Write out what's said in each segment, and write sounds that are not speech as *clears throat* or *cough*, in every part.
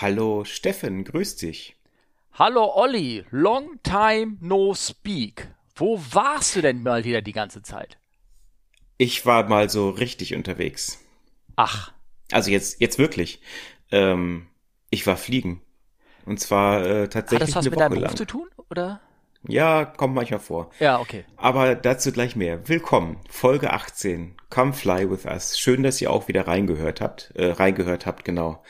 Hallo Steffen, grüß dich. Hallo Olli, long time no speak. Wo warst du denn mal wieder die ganze Zeit? Ich war mal so richtig unterwegs. Ach. Also jetzt, jetzt wirklich. Ähm, ich war fliegen. Und zwar äh, tatsächlich Hat das was eine mit Woche deinem Beruf lang. zu tun, oder? Ja, kommt manchmal vor. Ja, okay. Aber dazu gleich mehr. Willkommen, Folge 18. Come fly with us. Schön, dass ihr auch wieder reingehört habt. Äh, reingehört habt, genau.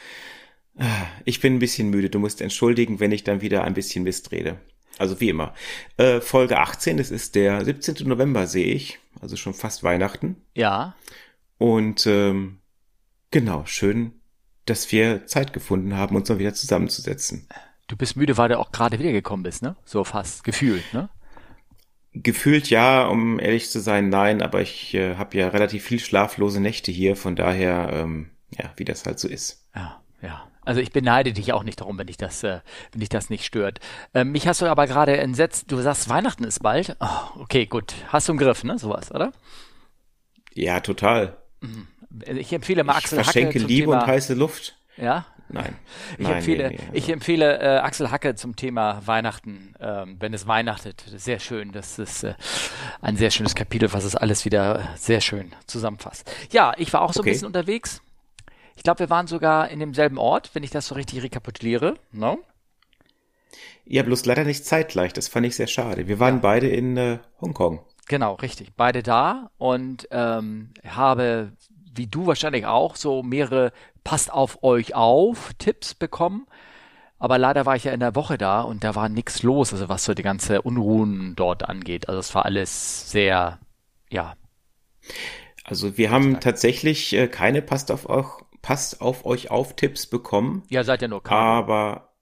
Ich bin ein bisschen müde. Du musst entschuldigen, wenn ich dann wieder ein bisschen Mist rede. Also wie immer. Äh, Folge 18, es ist der 17. November, sehe ich. Also schon fast Weihnachten. Ja. Und ähm, genau, schön, dass wir Zeit gefunden haben, uns mal wieder zusammenzusetzen. Du bist müde, weil du auch gerade wiedergekommen bist, ne? So fast gefühlt, ne? Gefühlt ja, um ehrlich zu sein, nein, aber ich äh, habe ja relativ viel schlaflose Nächte hier, von daher, ähm, ja, wie das halt so ist. Ja, ja. Also ich beneide dich auch nicht darum, wenn dich das, äh, wenn dich das nicht stört. Ähm, mich hast du aber gerade entsetzt. Du sagst, Weihnachten ist bald. Oh, okay, gut. Hast du im Griff, ne? Sowas, oder? Ja, total. Ich empfehle mal Ich Axel Hacke verschenke Liebe Thema. und heiße Luft. ja, Nein. Ich Nein, empfehle, nee, nee, ich also- empfehle äh, Axel Hacke zum Thema Weihnachten, ähm, wenn es weihnachtet. Sehr schön. Das ist äh, ein sehr schönes Kapitel, was es alles wieder sehr schön zusammenfasst. Ja, ich war auch so Okay. ein bisschen unterwegs. Ich glaube, wir waren sogar in demselben Ort, wenn ich das so richtig rekapituliere. No? Ja, bloß leider nicht zeitgleich, das fand ich sehr schade. Wir waren Ja. beide in äh, Hongkong. Genau, richtig. Beide da und ähm, habe, wie du wahrscheinlich auch, so mehrere Passt auf euch auf Tipps bekommen. Aber leider war ich ja in der Woche da und da war nichts los, also was so die ganze Unruhen dort angeht. Also es war alles sehr, ja, Also wir haben tatsächlich äh, keine Passt auf euch, Passt auf euch auf Tipps bekommen. ja, seid ja nur Cargo. Aber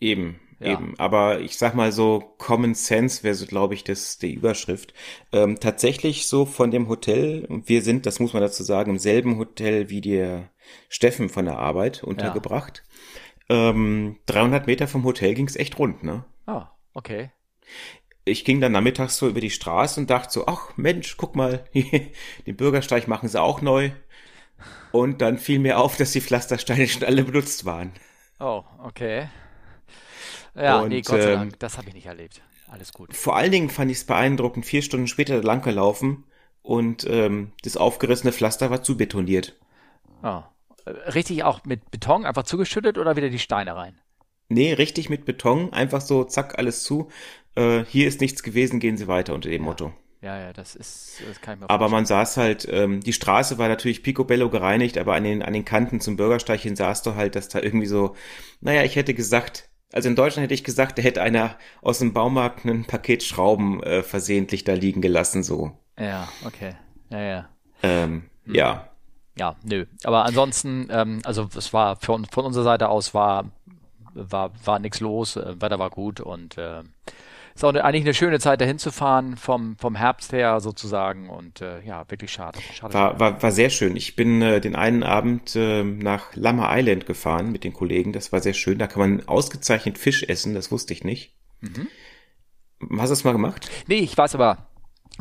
eben, Ja. eben. Aber ich sag mal so, Common Sense wäre so, glaube ich, das die Überschrift. Ähm, tatsächlich so von dem Hotel, wir sind, das muss man dazu sagen, im selben Hotel wie der Steffen von der Arbeit untergebracht. Ähm, 300 Meter vom Hotel ging's echt rund, ne? Ah, okay. Ich ging dann nachmittags so über die Straße und dachte so, ach Mensch, guck mal, *laughs* den Bürgersteig machen sie auch neu. Und dann fiel mir auf, dass die Pflastersteine schon alle benutzt waren. Oh, okay. Ja, Und, nee, Gott sei ähm, Dank, das habe ich nicht erlebt. Alles gut. Vor allen Dingen fand ich es beeindruckend, vier Stunden später lang gelaufen und ähm, das aufgerissene Pflaster war zu betoniert. Ah. Äh, Richtig auch mit Beton einfach zugeschüttet oder wieder die Steine rein? Nee, richtig mit Beton, einfach so, zack, alles zu. Äh, hier ist nichts gewesen, gehen Sie weiter unter dem Motto. Ja, ja, das ist, das kann ich mir Aber man saß halt, ähm, die Straße war natürlich picobello gereinigt, aber an den, an den Kanten zum Bürgersteig hin sahst du halt, dass da irgendwie so, naja, ich hätte gesagt, also in Deutschland hätte ich gesagt, da hätte einer aus dem Baumarkt ein Paket Schrauben äh, versehentlich da liegen gelassen, so. Ja, okay. Ja, ja. Ähm, Hm. Ja. Ja, nö. Aber ansonsten, ähm, also es war von, von unserer Seite aus war war war nichts los, äh, Wetter war gut und äh, ist auch eine, eigentlich eine schöne Zeit dahin zu fahren vom vom Herbst her sozusagen und äh, ja wirklich schade. schade War, war, war sehr schön. Ich bin äh, den einen Abend äh, nach Lama Island gefahren mit den Kollegen. Das war sehr schön. Da kann man ausgezeichnet Fisch essen. Das wusste ich nicht. Hast du das mal gemacht? Nee, ich weiß aber.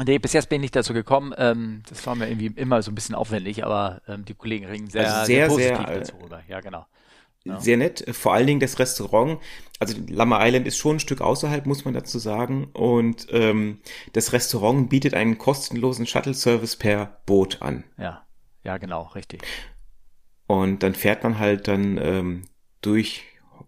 Nee, bis jetzt bin ich nicht dazu gekommen. Ähm, das war mir irgendwie immer so ein bisschen aufwendig, aber ähm, die Kollegen reden sehr, Also sehr, positiv sehr, dazu rüber. Ja, genau. Sehr nett. Vor allen Dingen das Restaurant. Also Lama Island ist schon ein Stück außerhalb, muss man dazu sagen. Und ähm, das Restaurant bietet einen kostenlosen Shuttle-Service per Boot an. Ja, ja, genau, richtig. Und dann fährt man halt dann ähm, durch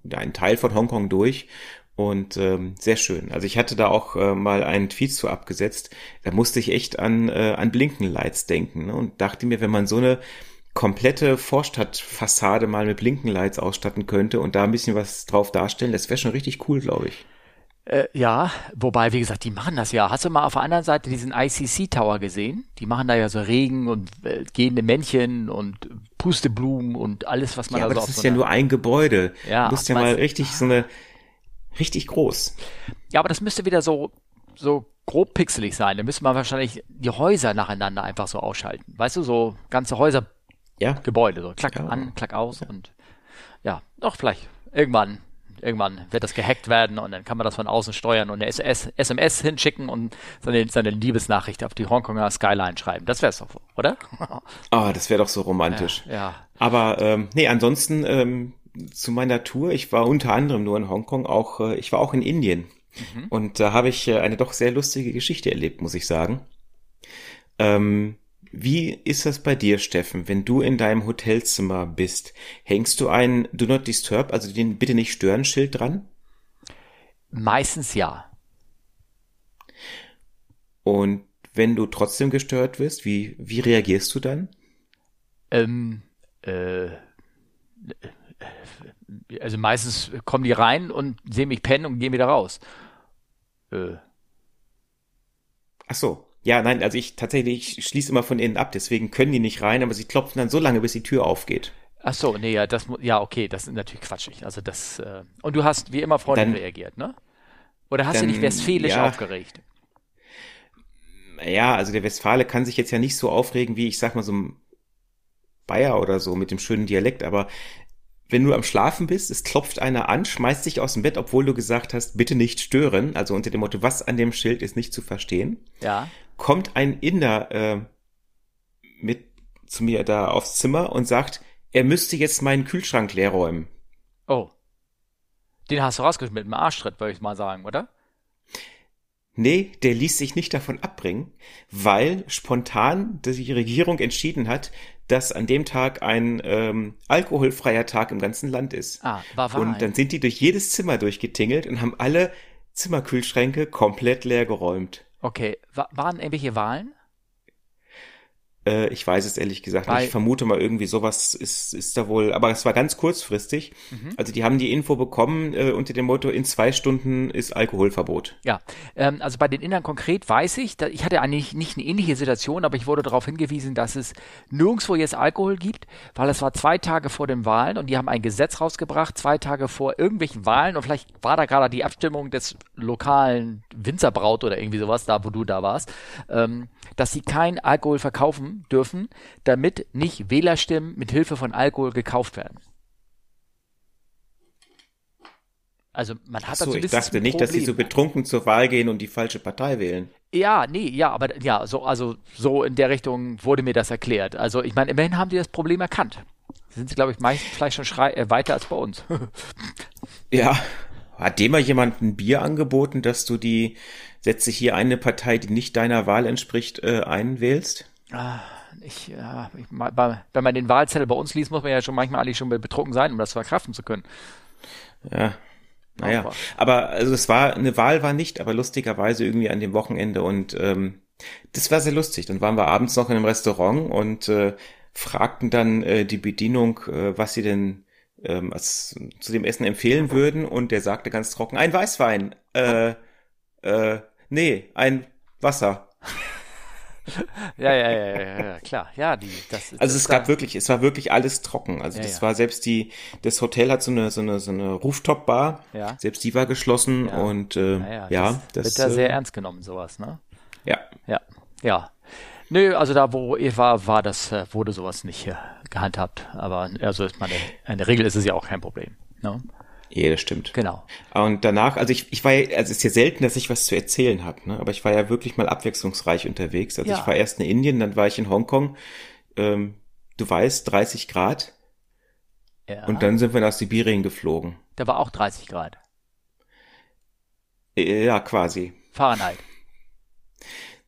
einen Teil von Hongkong durch und ähm, sehr schön. Also ich hatte da auch äh, mal einen Tweet zu abgesetzt. Da musste ich echt an äh, an Blinkenlights denken ne? und dachte mir, wenn man so eine komplette Vorstadtfassade mal mit Blinkenlights ausstatten könnte und da ein bisschen was drauf darstellen, das wäre schon richtig cool, glaube ich. Äh, ja, wobei, wie gesagt, die machen das ja. Hast du mal auf der anderen Seite diesen ICC Tower gesehen? Die machen da ja so Regen und äh, gehende Männchen und Pusteblumen und alles, was man Ja, da aber so das ist so ja nur ein Gebäude. Ja, du musst ja mal richtig so eine richtig groß. Ja, aber das müsste wieder so, so grob pixelig sein. Da müsste man wahrscheinlich die Häuser nacheinander einfach so ausschalten. Weißt du, so ganze Häuser, Ja. Gebäude, so klack Ja. an, klack aus und ja, doch vielleicht irgendwann, irgendwann wird das gehackt werden und dann kann man das von außen steuern und eine SS, SMS hinschicken und seine, seine Liebesnachricht auf die Hongkonger Skyline schreiben. Das wär's doch, oder? *laughs* Ah, das wäre doch so romantisch. ja. Aber ähm, nee, ansonsten ähm, zu meiner Tour. Ich war unter anderem nur in Hongkong, auch äh, ich war auch in Indien. Mhm. Und da habe ich äh, eine doch sehr lustige Geschichte erlebt, muss ich sagen. Ähm, wie ist das bei dir, Steffen, wenn du in deinem Hotelzimmer bist? Hängst du ein Do Not Disturb, also den Bitte nicht stören Schild dran? Meistens ja. Und wenn du trotzdem gestört wirst, wie, wie reagierst du dann? Ähm, äh, also meistens kommen die rein und sehen mich pennen und gehen wieder raus. Äh. Ach so. Ja, nein, also ich tatsächlich ich schließe immer von innen ab, deswegen können die nicht rein, aber sie klopfen dann so lange, bis die Tür aufgeht. Ach so, nee, ja, das ja okay, das ist natürlich quatschig. Also das äh, und du hast wie immer freundlich reagiert, ne? Oder hast dann, du dich westfälisch ja, aufgeregt? Ja, also der Westfale kann sich jetzt ja nicht so aufregen wie ich sag mal so ein Bayer oder so mit dem schönen Dialekt, aber wenn du am Schlafen bist, es klopft einer an, schmeißt dich aus dem Bett, obwohl du gesagt hast, bitte nicht stören, also unter dem Motto, was an dem Schild ist nicht zu verstehen. Ja. Kommt ein Inder äh, mit zu mir da aufs Zimmer und sagt, er müsste jetzt meinen Kühlschrank leer räumen. Oh. Den hast du rausgeschmissen mit dem Arschtritt, würde ich mal sagen, oder? Nee, der ließ sich nicht davon abbringen, weil spontan die Regierung entschieden hat, dass an dem Tag ein ähm, alkoholfreier Tag im ganzen Land ist. Ah, war wahr. Und dann sind die durch jedes Zimmer durchgetingelt und haben alle Zimmerkühlschränke komplett leer geräumt. Okay, war, waren irgendwelche Wahlen? Äh, ich weiß es ehrlich gesagt nicht. Ich vermute mal irgendwie sowas ist, ist da wohl, aber es war ganz kurzfristig. Mhm. Also die haben die Info bekommen äh, unter dem Motto, in zwei Stunden ist Alkoholverbot. Ja, ähm, also bei den Indern konkret weiß ich, da, ich hatte eigentlich nicht eine ähnliche Situation, aber ich wurde darauf hingewiesen, dass es nirgendwo jetzt Alkohol gibt, weil es war zwei Tage vor den Wahlen und die haben ein Gesetz rausgebracht, zwei Tage vor irgendwelchen Wahlen und vielleicht war da gerade die Abstimmung des lokalen Winzerbraut oder irgendwie sowas, da wo du da warst, ähm, dass sie kein Alkohol verkaufen dürfen, damit nicht Wählerstimmen mit Hilfe von Alkohol gekauft werden. Also man hat so, ich dachte nicht, dass sie so betrunken zur Wahl gehen und die falsche Partei wählen. Ja, nee, ja, aber ja, so also so in der Richtung wurde mir das erklärt. Also ich meine, immerhin haben die das Problem erkannt. Sind sie, glaube ich, meistens vielleicht schon äh, weiter als bei uns. *laughs* ja, hat dem mal jemand ein Bier angeboten, dass du die setze hier eine Partei, die nicht deiner Wahl entspricht, äh, einwählst? Ah, ich, ja, ich, bei, wenn man den Wahlzettel bei uns liest, muss man ja schon manchmal eigentlich schon betrunken sein, um das verkraften zu können. Ja. Naja, aber also es war, eine Wahl war nicht, aber lustigerweise irgendwie an dem Wochenende und ähm, das war sehr lustig. Dann waren wir abends noch in einem Restaurant und äh, fragten dann äh, die Bedienung, äh, was sie denn ähm, als, zu dem Essen empfehlen würden und der sagte ganz trocken, ein Weißwein. Äh, äh, nee, ein Wasser. *laughs* ja, ja, ja, ja, ja, klar. Ja, die, das, also das es gab wirklich, es war wirklich alles trocken. Also ja, das ja. war selbst die, das Hotel hat so eine, so eine, so eine Rooftop-Bar. Ja. Selbst die war geschlossen ja. und äh, ja, ja, das, das wird da sehr äh, ernst genommen, sowas, ne? Ja. Ja, ja. Nö, also da, wo ihr war, war das, äh, wurde sowas nicht äh, gehandhabt. Aber also ist meine, in der Regel ist es ja auch kein Problem. Ne? Ja, das stimmt. Genau. Und danach, also ich, ich war ja, also es ist ja selten, dass ich was zu erzählen habe, ne? aber ich war ja wirklich mal abwechslungsreich unterwegs. Also ja. ich war erst in Indien, dann war ich in Hongkong. Ähm, du weißt, 30 Grad. Ja. Und dann sind wir nach Sibirien geflogen. Da war auch 30 Grad. Ja, quasi. Fahrenheit.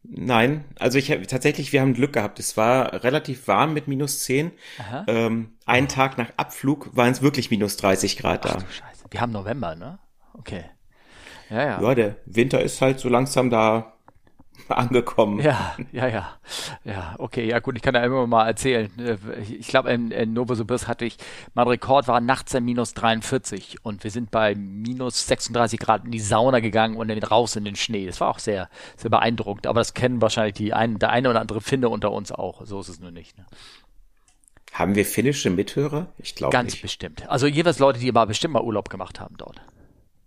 Nein, also ich habe tatsächlich, wir haben Glück gehabt. Es war relativ warm mit minus 10. Ähm, einen Tag nach Abflug waren es wirklich minus 30 Grad da. Ach du Scheiße. Wir haben November, ne? Okay. Ja, ja. Ja, der Winter ist halt so langsam da *laughs* angekommen. Ja, ja, ja. Ja, okay, ja gut, ich kann da immer mal erzählen. Ich glaube, in, in Novosibirsk hatte ich, mein Rekord war nachts in minus 43 und wir sind bei minus 36 Grad in die Sauna gegangen und dann raus in den Schnee. Das war auch sehr, sehr beeindruckend, aber das kennen wahrscheinlich die ein, der eine oder andere Finne unter uns auch. So ist es nur nicht. Ne? Haben wir finnische Mithörer? Ich glaube Ganz nicht. bestimmt. Also jeweils Leute, die aber bestimmt mal Urlaub gemacht haben dort.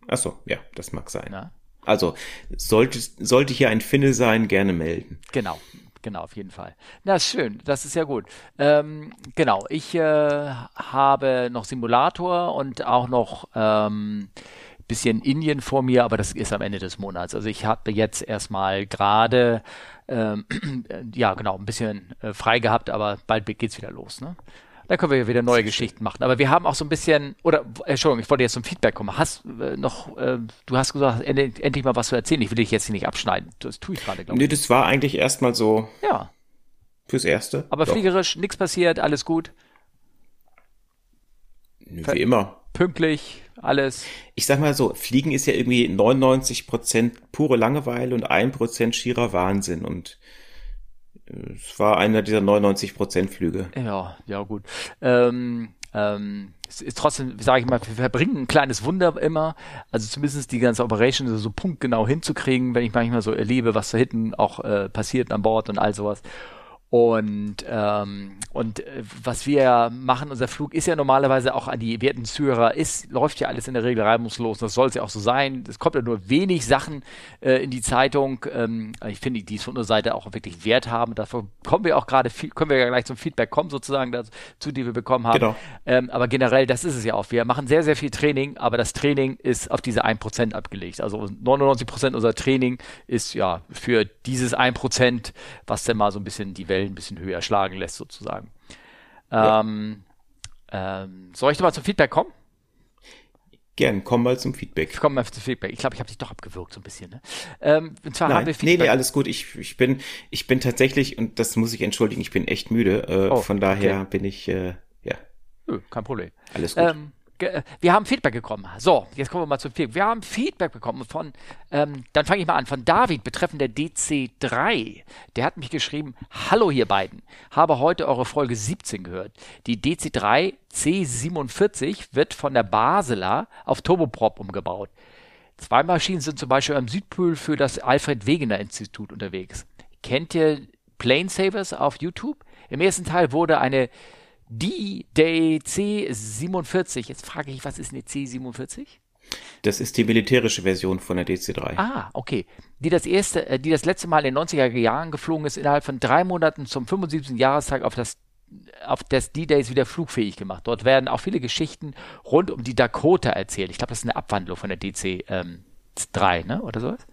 Ach so, ja, das mag sein. Ja. Also sollte, sollte hier ein Finne sein, gerne melden. Genau, genau, auf jeden Fall. Na, ist schön, das ist ja gut. Ähm, genau, ich äh, habe noch Simulator und auch noch ähm, bisschen Indien vor mir, aber das ist am Ende des Monats. Also ich habe jetzt erstmal gerade ähm, *clears throat* ja genau ein bisschen äh, frei gehabt, aber bald geht's wieder los. Ne? Dann können wir ja wieder neue Geschichten machen. Aber wir haben auch so ein bisschen, oder Entschuldigung, ich wollte jetzt zum Feedback kommen. Hast äh, noch, äh, du hast gesagt, end, endlich mal was zu erzählen. Ich will dich jetzt hier nicht abschneiden. Das tue ich gerade, glaube ich. Nee, das war eigentlich erstmal so. Ja. Fürs Erste. Aber Doch. fliegerisch, nichts passiert, alles gut. Wie immer. Pünktlich, alles. Ich sag mal so, Fliegen ist ja irgendwie 99 Prozent pure Langeweile und 1% schierer Wahnsinn und äh, es war einer dieser 99 Prozent Flüge. Ja, ja gut. Ähm, ähm, es ist trotzdem, sage ich mal, wir verbringen ein kleines Wunder immer, also zumindest die ganze Operation so punktgenau hinzukriegen, wenn ich manchmal so erlebe, was da hinten auch äh, passiert an Bord und all sowas. Und, ähm, und äh, was wir machen, unser Flug ist ja normalerweise auch an die werten Zuhörer, ist, läuft ja alles in der Regel reibungslos. Das soll es ja auch so sein. Es kommt ja nur wenig Sachen äh, in die Zeitung. Ähm, ich finde, die es von unserer Seite auch wirklich Wert haben. Dafür kommen wir auch gerade, können wir ja gleich zum Feedback kommen, sozusagen, dazu, die wir bekommen haben. Genau. Ähm, aber generell, das ist es ja auch. Wir machen sehr, sehr viel Training, aber das Training ist auf diese 1% abgelegt. Also 99% unser Training ist ja für dieses 1%, was dann mal so ein bisschen die Welt Wellen ein bisschen höher schlagen lässt, sozusagen. Ja. Ähm, ähm, soll ich doch mal zum Feedback kommen? Gern, komm mal zum Feedback. Komm mal zum Feedback. Ich glaube, ich habe dich doch abgewürgt so ein bisschen. Ne? Ähm, und zwar Nein, haben wir Feedback. Nee, nee, alles gut. Ich, ich bin, ich bin tatsächlich, und das muss ich entschuldigen, ich bin echt müde. Äh, oh, von daher okay. bin ich, äh, ja. Nö, kein Problem. Alles gut. Ähm, äh, wir haben Feedback bekommen. So, jetzt kommen wir mal zum Feedback. Wir haben Feedback bekommen von, ähm, dann fange ich mal an, von David betreffend der DC3. Der hat mich geschrieben, hallo ihr beiden, habe heute eure Folge 17 gehört. Die DC3 C47 wird von der Basler auf Turboprop umgebaut. Zwei Maschinen sind zum Beispiel am Südpol für das Alfred Wegener Institut unterwegs. Kennt ihr Plane Savers auf YouTube? Im ersten Teil wurde eine die Day C47. Jetzt frage ich, was ist eine C47? Das ist die militärische Version von der DC3. Ah, okay. Die das erste, äh, die das letzte Mal in den 90er Jahren geflogen ist, innerhalb von drei Monaten zum 75. Jahrestag auf das auf das D-Days wieder flugfähig gemacht. Dort werden auch viele Geschichten rund um die Dakota erzählt. Ich glaube, das ist eine Abwandlung von der DC ähm, 3, ne? Oder sowas?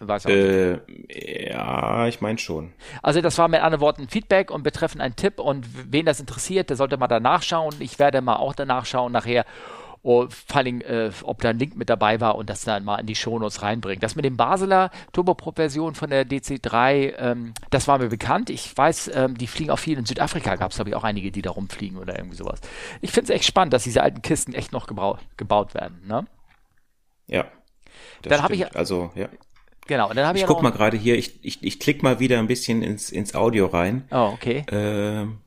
Weiß äh, ja, ich meine schon. Also das war mit anderen Worten Feedback und betreffend ein Tipp und wen das interessiert, der sollte mal danach schauen. Ich werde mal auch danach schauen nachher. Oh, vor allem, äh, ob da ein Link mit dabei war und das dann mal in die Shownotes reinbringen. Das mit dem Basler Turboprop-Version von der DC3, ähm, das war mir bekannt. Ich weiß, ähm, die fliegen auch viel in Südafrika, gab es glaube ich auch einige, die da rumfliegen oder irgendwie sowas. Ich finde es echt spannend, dass diese alten Kisten echt noch gebaut werden. Ne? Ja. Dann habe ich also ja. Genau. Und dann ich ich guck mal gerade hier, ich, ich, ich klick mal wieder ein bisschen ins, ins Audio rein. Oh, okay. Ähm,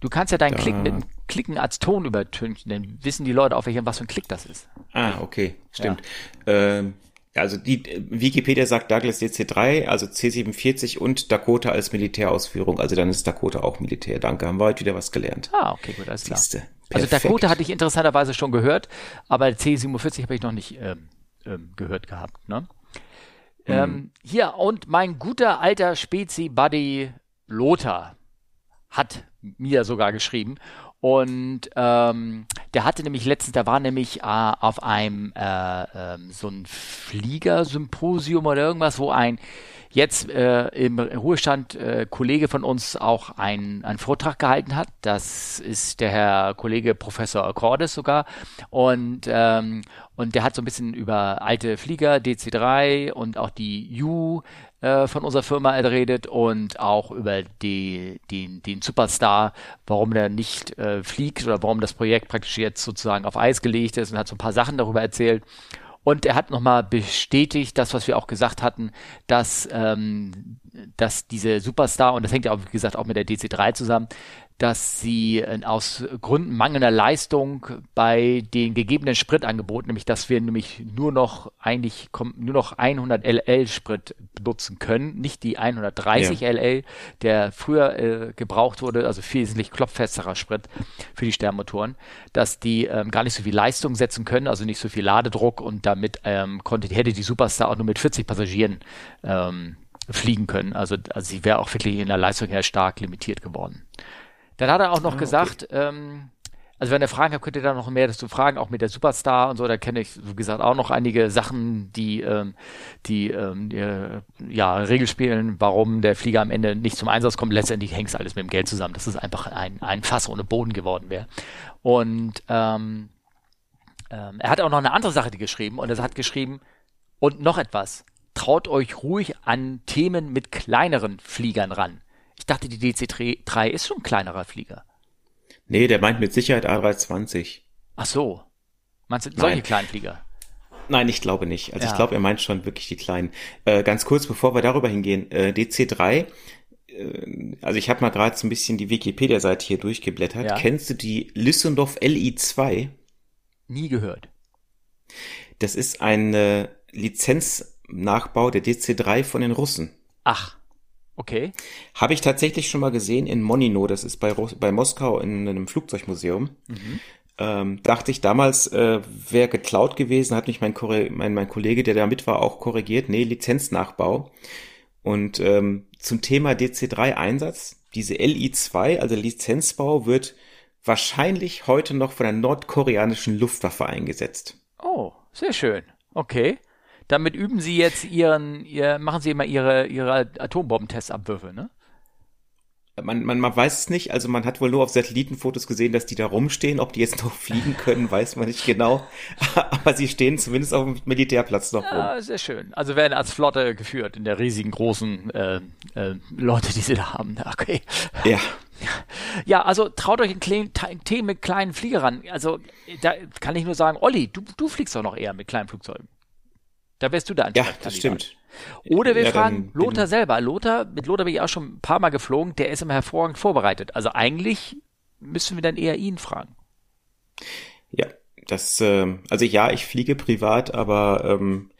du kannst ja deinen Klick mit Klicken als Ton übertünchen, dann wissen die Leute, auf welchem was für ein Klick das ist. Ah, okay, stimmt. Ja. Ähm, also die Wikipedia sagt Douglas DC3, also C47 und Dakota als Militärausführung. Also dann ist Dakota auch Militär. Danke, haben wir heute wieder was gelernt. Ah, okay, gut, alles klar. Siehste, also Dakota hatte ich interessanterweise schon gehört, aber C47 habe ich noch nicht ähm, ähm, gehört gehabt. Ne? Mhm. Ähm, hier, und mein guter alter Spezi-Buddy Lothar hat mir sogar geschrieben. Und ähm, der hatte nämlich letztens, da war nämlich äh, auf einem äh, äh, so ein Fliegersymposium oder irgendwas, wo ein jetzt äh, im Ruhestand äh, Kollege von uns auch einen Vortrag gehalten hat. Das ist der Herr Kollege Professor Cordes sogar. Und, ähm, und der hat so ein bisschen über alte Flieger, DC3 und auch die U äh, von unserer Firma redet und auch über die, den, den Superstar, warum der nicht äh, fliegt oder warum das Projekt praktisch jetzt sozusagen auf Eis gelegt ist und hat so ein paar Sachen darüber erzählt. Und er hat nochmal bestätigt, das, was wir auch gesagt hatten, dass, ähm, dass diese Superstar, und das hängt ja auch, wie gesagt, auch mit der DC3 zusammen, dass sie äh, aus Gründen mangelnder Leistung bei den gegebenen Spritangeboten, nämlich dass wir nämlich nur noch eigentlich nur noch 100 LL Sprit benutzen können, nicht die 130 ja. LL, der früher äh, gebraucht wurde, also wesentlich klopffesterer Sprit für die Sternmotoren, dass die ähm, gar nicht so viel Leistung setzen können, also nicht so viel Ladedruck und damit ähm, konnte hätte die Superstar auch nur mit 40 Passagieren ähm, fliegen können. Also, also sie wäre auch wirklich in der Leistung her stark limitiert geworden. Dann hat er auch noch ah, gesagt, ähm, Also wenn ihr Fragen habt, könnt ihr da noch mehr dazu fragen, auch mit der Superstar und so. Da kenne ich, wie gesagt, auch noch einige Sachen, die, ähm, die, ähm, die ja, Regel spielen, warum der Flieger am Ende nicht zum Einsatz kommt. Letztendlich hängt es alles mit dem Geld zusammen, dass es einfach ein, ein Fass ohne Boden geworden wäre. Und ähm, ähm, er hat auch noch eine andere Sache die geschrieben und er hat geschrieben, und noch etwas, traut euch ruhig an Themen mit kleineren Fliegern ran. Ich dachte, die DC-3 ist schon ein kleinerer Flieger. Nee, der meint mit Sicherheit A320. Ach so. Meinst du solche kleinen Flieger? Nein, ich glaube nicht. Also ja. ich glaube, er meint schon wirklich die kleinen. Äh, ganz kurz, bevor wir darüber hingehen, äh, DC3, äh, also ich habe mal gerade so ein bisschen die Wikipedia-Seite hier durchgeblättert. Ja. Kennst du die Lissendorf LI2? Nie gehört. Das ist ein äh, Lizenznachbau der DC3 von den Russen. Ach. Okay. Habe ich tatsächlich schon mal gesehen in Monino, das ist bei, bei Moskau in einem Flugzeugmuseum. Mhm. Ähm, dachte ich damals, äh, wäre geklaut gewesen, hat mich mein, mein, mein Kollege, der da mit war, auch korrigiert. Nee, Lizenznachbau. Und ähm, zum Thema DC3-Einsatz, diese LI2, also Lizenzbau, wird wahrscheinlich heute noch von der nordkoreanischen Luftwaffe eingesetzt. Oh, sehr schön. Okay. Damit üben Sie jetzt Ihren, ihr, machen Sie immer Ihre, Ihre Atombombentestabwürfe, ne? Man, man, man weiß es nicht, also man hat wohl nur auf Satellitenfotos gesehen, dass die da rumstehen. Ob die jetzt *laughs* noch fliegen können, weiß man nicht genau. *laughs* Aber sie stehen zumindest auf dem Militärplatz noch rum. Ja, sehr schön. Also werden als Flotte geführt in der riesigen großen äh, äh, Leute, die sie da haben. *laughs* Okay. Ja. Ja, also traut euch ein Themen mit kleinen Fliegerern. Also da kann ich nur sagen, Olli, du, du fliegst doch noch eher mit kleinen Flugzeugen. Da wärst du da Ja, das stimmt. Oder wir ja, fragen Lothar selber. Lothar, mit Lothar bin ich auch schon ein paar Mal geflogen, der ist immer hervorragend vorbereitet. Also eigentlich müssen wir dann eher ihn fragen. Ja, das, äh, also ja, ich fliege privat, aber ähm,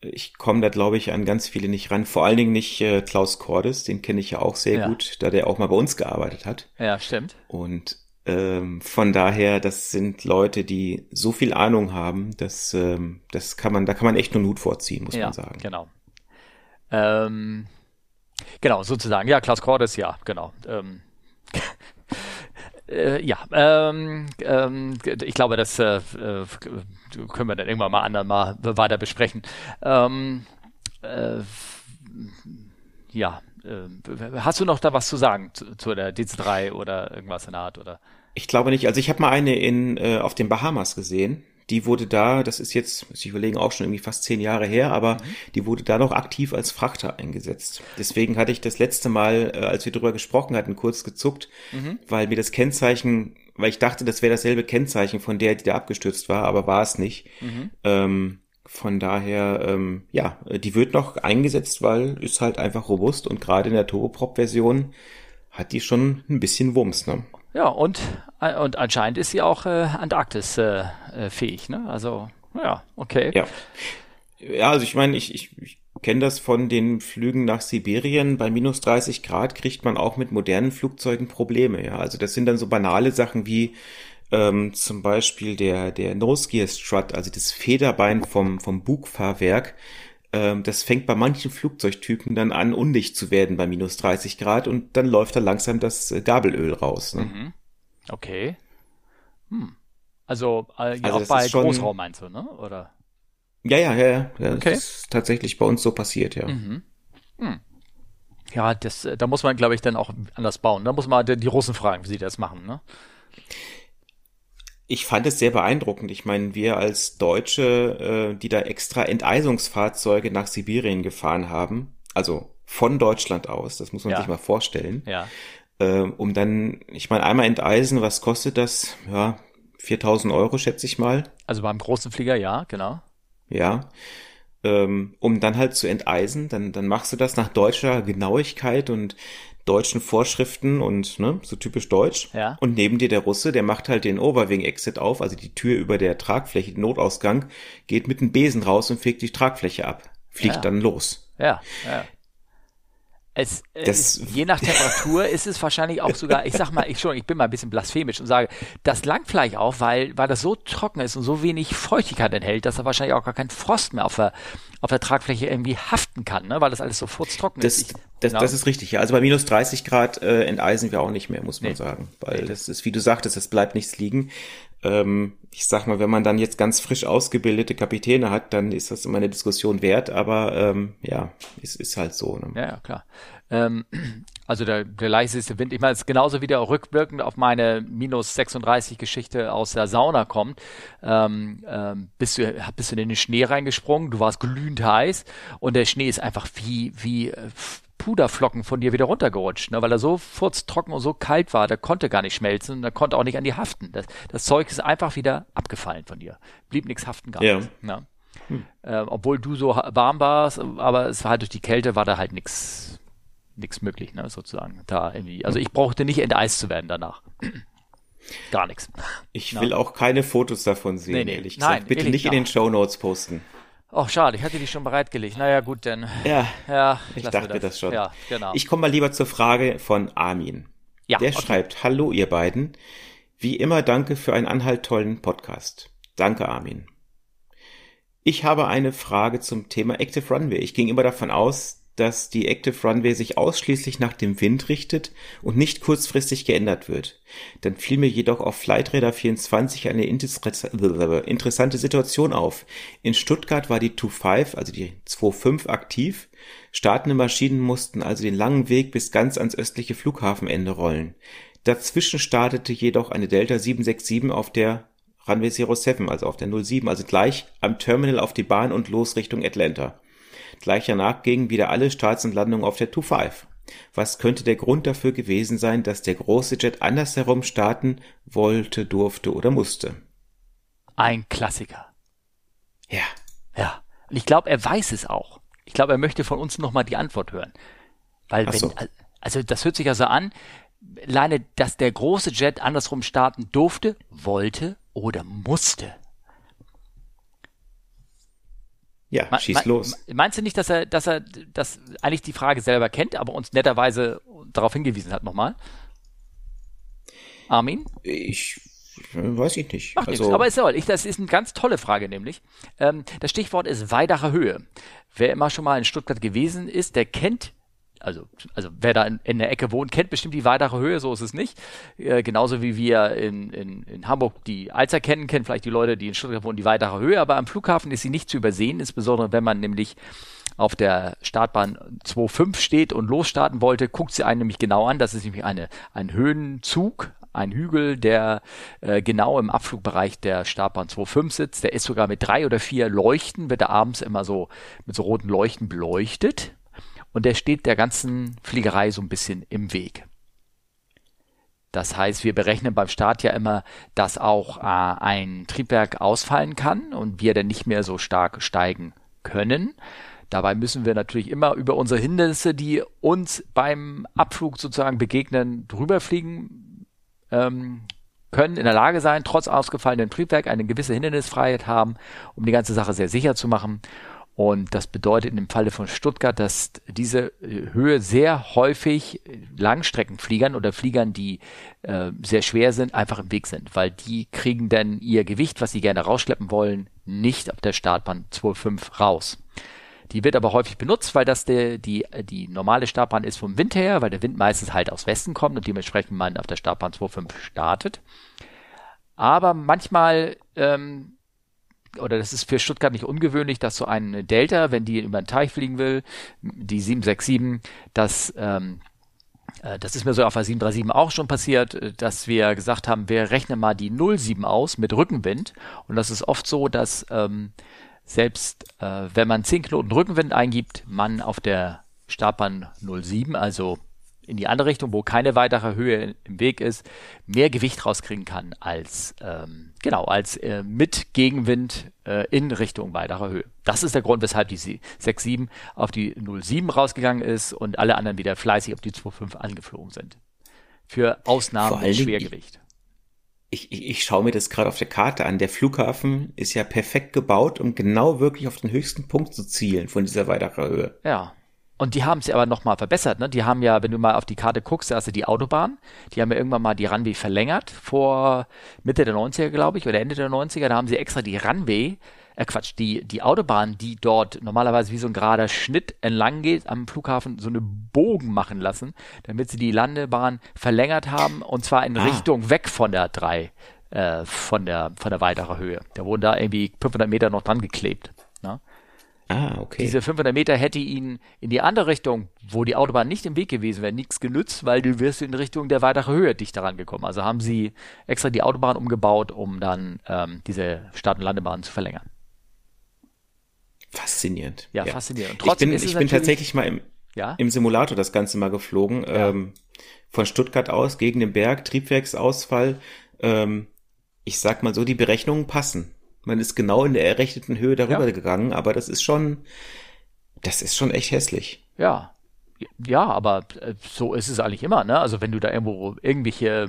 ich komme da, glaube ich, an ganz viele nicht ran. Vor allen Dingen nicht äh, Klaus Cordes, den kenne ich ja auch sehr ja. gut, da der auch mal bei uns gearbeitet hat. Ja, stimmt. Und ähm, von daher, das sind Leute, die so viel Ahnung haben, dass ähm, das kann man, da kann man echt nur Hut vorziehen, muss ja, man sagen. Genau. Ähm, genau, sozusagen. Ja, Klaus Cordes, ja, genau. Ähm, *laughs* äh, ja, ähm, ähm, ich glaube, das äh, können wir dann irgendwann mal anderen mal weiter besprechen. Äh, ja, hast du noch da was zu sagen zu, zu der DC3 oder irgendwas in der Art oder? Ich glaube nicht. Also ich habe mal eine in äh, auf den Bahamas gesehen. Die wurde da, das ist jetzt, muss ich überlegen, auch schon irgendwie fast zehn Jahre her, aber mhm. die wurde da noch aktiv als Frachter eingesetzt. Deswegen hatte ich das letzte Mal, äh, als wir darüber gesprochen hatten, kurz gezuckt, mhm. weil mir das Kennzeichen, weil ich dachte, das wäre dasselbe Kennzeichen von der, die da abgestürzt war, aber war es nicht. Mhm. Ähm, von daher, ähm, ja, die wird noch eingesetzt, weil ist halt einfach robust und gerade in der Turboprop-Version hat die schon ein bisschen Wumms, ne? Ja, und, äh, und anscheinend ist sie auch äh, Antarktis äh, äh, fähig, ne? Also, ja, okay. Ja. Ja, also ich meine, ich, ich, ich kenne das von den Flügen nach Sibirien. Bei minus 30 Grad kriegt man auch mit modernen Flugzeugen Probleme, ja. Also das sind dann so banale Sachen wie ähm, zum Beispiel der, der Nose Gear Strut, also das Federbein vom, vom Bugfahrwerk, ähm, das fängt bei manchen Flugzeugtypen dann an, undicht zu werden bei minus 30 Grad und dann läuft da langsam das äh, Gabelöl raus. Ne? Mhm. Okay. Hm. Also, äh, ja, also auch bei schon, Großraum meinst du, ne? Oder? Ja, ja, ja, ja. ja okay. Das ist tatsächlich bei uns so passiert, ja. Mhm. Hm. Ja, das, äh, da muss man, glaube ich, dann auch anders bauen. Da muss man die Russen fragen, wie sie das machen, ne? Ich fand es sehr beeindruckend. Ich meine, wir als Deutsche, äh, die da extra Enteisungsfahrzeuge nach Sibirien gefahren haben, also von Deutschland aus, das muss man ja. sich mal vorstellen, ja. äh, um dann, ich meine, einmal enteisen, was kostet das? Ja, 4000 Euro, schätze ich mal. Also beim großen Flieger, ja, genau. Ja, ähm, um dann halt zu enteisen, dann, dann machst du das nach deutscher Genauigkeit und deutschen Vorschriften und ne, so typisch deutsch. Ja. Und neben dir der Russe, der macht halt den Overwing-Exit auf, also die Tür über der Tragfläche, den Notausgang, geht mit dem Besen raus und fegt die Tragfläche ab, fliegt ja. dann los. Ja, ja. Es, das, ist, je nach Temperatur ist es wahrscheinlich auch sogar, ich sag mal, ich schon, ich bin mal ein bisschen blasphemisch und sage, das langt vielleicht auch, weil, weil das so trocken ist und so wenig Feuchtigkeit enthält, dass er wahrscheinlich auch gar keinen Frost mehr auf der, auf der Tragfläche irgendwie haften kann, ne? weil das alles so furztrocken das, ist. Das, ja. das ist richtig, ja. Also bei minus 30 Grad äh, enteisen wir auch nicht mehr, muss man nee. sagen. Weil nee. das ist, wie du sagtest, es bleibt nichts liegen. Ähm, ich sag mal, wenn man dann jetzt ganz frisch ausgebildete Kapitäne hat, dann ist das immer eine Diskussion wert, aber ähm, ja, es ist halt so. Ne? Ja, ja, klar. Ähm, also der, der leiseste Wind, ich meine, es ist genauso wie der rückwirkend auf meine minus 36 Geschichte aus der Sauna kommt. Ähm, ähm, bist, du, bist du in den Schnee reingesprungen, du warst glühend heiß und der Schnee ist einfach wie, wie äh, Puderflocken von dir wieder runtergerutscht, ne, weil er so furztrocken und so kalt war, der konnte gar nicht schmelzen und der konnte auch nicht an die haften. Das, das Zeug ist einfach wieder abgefallen von dir. Blieb nichts haften gar ja. Ne? Hm. Äh, obwohl du so warm warst, aber es war halt durch die Kälte war da halt nichts nichts möglich, ne, sozusagen. Da irgendwie. Also ich brauchte nicht enteist zu werden danach. *clears throat* Gar nichts. Ich will auch keine Fotos davon sehen, nee, nee. ehrlich gesagt. Nein, Bitte nicht in den Show Notes posten. Ach, schade, ich hatte die schon bereitgelegt. Naja, gut, denn. Ja, ja ich dachte das. das. schon. Ja, genau. Ich komme mal lieber zur Frage von Armin. Ja, Der okay. schreibt, hallo ihr beiden. Wie immer danke für einen anhalttollen Podcast. Danke, Armin. Ich habe eine Frage zum Thema Active Runway. Ich ging immer davon aus, dass die Active Runway sich ausschließlich nach dem Wind richtet und nicht kurzfristig geändert wird. Dann fiel mir jedoch auf Flightradar 24 eine interessante Situation auf. In Stuttgart war die 2.5, also die 2.5 aktiv. Startende Maschinen mussten also den langen Weg bis ganz ans östliche Flughafenende rollen. Dazwischen startete jedoch eine Delta 767 auf der Runway 07, also auf der 07, also gleich am Terminal auf die Bahn und los Richtung Atlanta. Gleich danach gingen wieder alle Starts und Landungen auf der 2.5. Was könnte der Grund dafür gewesen sein, dass der große Jet andersherum starten wollte, durfte oder musste? Ein Klassiker. Ja. Ja. Und ich glaube, er weiß es auch. Ich glaube, er möchte von uns nochmal die Antwort hören. Weil wenn, so. also das hört sich ja so an, alleine, dass der große Jet andersrum starten durfte, wollte oder musste. Ja, Ma schieß los. Meinst du nicht, dass er, dass er, dass eigentlich die Frage selber kennt, aber uns netterweise darauf hingewiesen hat nochmal? Armin? Ich weiß ich nicht. Macht also, nichts. Aber ist ja, ich, das ist eine ganz tolle Frage nämlich. Ähm, das Stichwort ist Weidacher Höhe. Wer immer schon mal in Stuttgart gewesen ist, der kennt also, also wer da in, in, der Ecke wohnt, kennt bestimmt die weitere Höhe, so ist es nicht. Äh, genauso wie wir in, in, in Hamburg die Alzer kennen, kennen vielleicht die Leute, die in Stuttgart wohnen, die weitere Höhe, aber am Flughafen ist sie nicht zu übersehen, insbesondere wenn man nämlich auf der Startbahn 2.5 steht und losstarten wollte, guckt sie einen nämlich genau an. Das ist nämlich eine, ein Höhenzug, ein Hügel, der äh, genau im Abflugbereich der Startbahn 2.5 sitzt. Der ist sogar mit drei oder vier Leuchten, wird er abends immer so mit so roten Leuchten beleuchtet und der steht der ganzen Fliegerei so ein bisschen im Weg. Das heißt, wir berechnen beim Start ja immer, dass auch äh, ein Triebwerk ausfallen kann und wir dann nicht mehr so stark steigen können. Dabei müssen wir natürlich immer über unsere Hindernisse, die uns beim Abflug sozusagen begegnen, drüber fliegen ähm, können, in der Lage sein, trotz ausgefallenen Triebwerk eine gewisse Hindernisfreiheit haben, um die ganze Sache sehr sicher zu machen. Und das bedeutet im Falle von Stuttgart, dass diese äh, Höhe sehr häufig Langstreckenfliegern oder Fliegern, die äh, sehr schwer sind, einfach im Weg sind, weil die kriegen dann ihr Gewicht, was sie gerne rausschleppen wollen, nicht auf der Startbahn 2.5 raus. Die wird aber häufig benutzt, weil das der, die, die normale Startbahn ist vom Wind her, weil der Wind meistens halt aus Westen kommt und dementsprechend man auf der Startbahn 2.5 startet. Aber manchmal ähm, oder das ist für Stuttgart nicht ungewöhnlich, dass so ein Delta, wenn die über den Teich fliegen will, die 767, dass ähm, äh, das ist mir so auf der 737 auch schon passiert, äh, dass wir gesagt haben, wir rechnen mal die 07 aus mit Rückenwind. Und das ist oft so, dass ähm, selbst äh, wenn man 10 Knoten Rückenwind eingibt, man auf der Startbahn 07, also in die andere Richtung, wo keine weitere Höhe im Weg ist, mehr Gewicht rauskriegen kann als ähm, genau als äh, mit Gegenwind äh, in Richtung weiterer Höhe. Das ist der Grund, weshalb die 6.7 auf die 0.7 rausgegangen ist und alle anderen wieder fleißig auf die 2.5 angeflogen sind. Für Ausnahmen mit Schwergewicht. Ich, ich, ich schaue mir das gerade auf der Karte an. Der Flughafen ist ja perfekt gebaut, um genau wirklich auf den höchsten Punkt zu zielen von dieser weiteren Höhe. Ja, und die haben es aber nochmal verbessert. Ne? Die haben ja, wenn du mal auf die Karte guckst, da hast du die Autobahn. Die haben ja irgendwann mal die Runway verlängert, vor Mitte der 90er, glaube ich, oder Ende der 90er. Da haben sie extra die Runway äh Quatsch, die, die Autobahn, die dort normalerweise wie so ein gerader Schnitt entlang geht, am Flughafen so eine Bogen machen lassen, damit sie die Landebahn verlängert haben und zwar in ah. Richtung weg von der 3, äh, von der, von der weiteren Höhe. Da wurden da irgendwie 500 Meter noch dran geklebt. Ah, okay. Diese 500 Meter hätte ihn in die andere Richtung, wo die Autobahn nicht im Weg gewesen wäre, nichts genützt, weil du wirst in Richtung der weiteren Höhe dichter rangekommen. Also haben sie extra die Autobahn umgebaut, um dann ähm, diese Start- und Landebahn zu verlängern. Faszinierend. Ja, ja. faszinierend. Und trotzdem ich bin, ich bin tatsächlich mal im, ja? im Simulator das Ganze mal geflogen. Ja. Ähm, von Stuttgart aus gegen den Berg, Triebwerksausfall. Ähm, ich sag mal so, die Berechnungen passen. Man ist genau in der errechneten Höhe darüber ja. gegangen, aber das ist schon, das ist schon echt hässlich. Ja. Ja, aber äh, so ist es eigentlich immer, ne? Also wenn du da irgendwo irgendwelche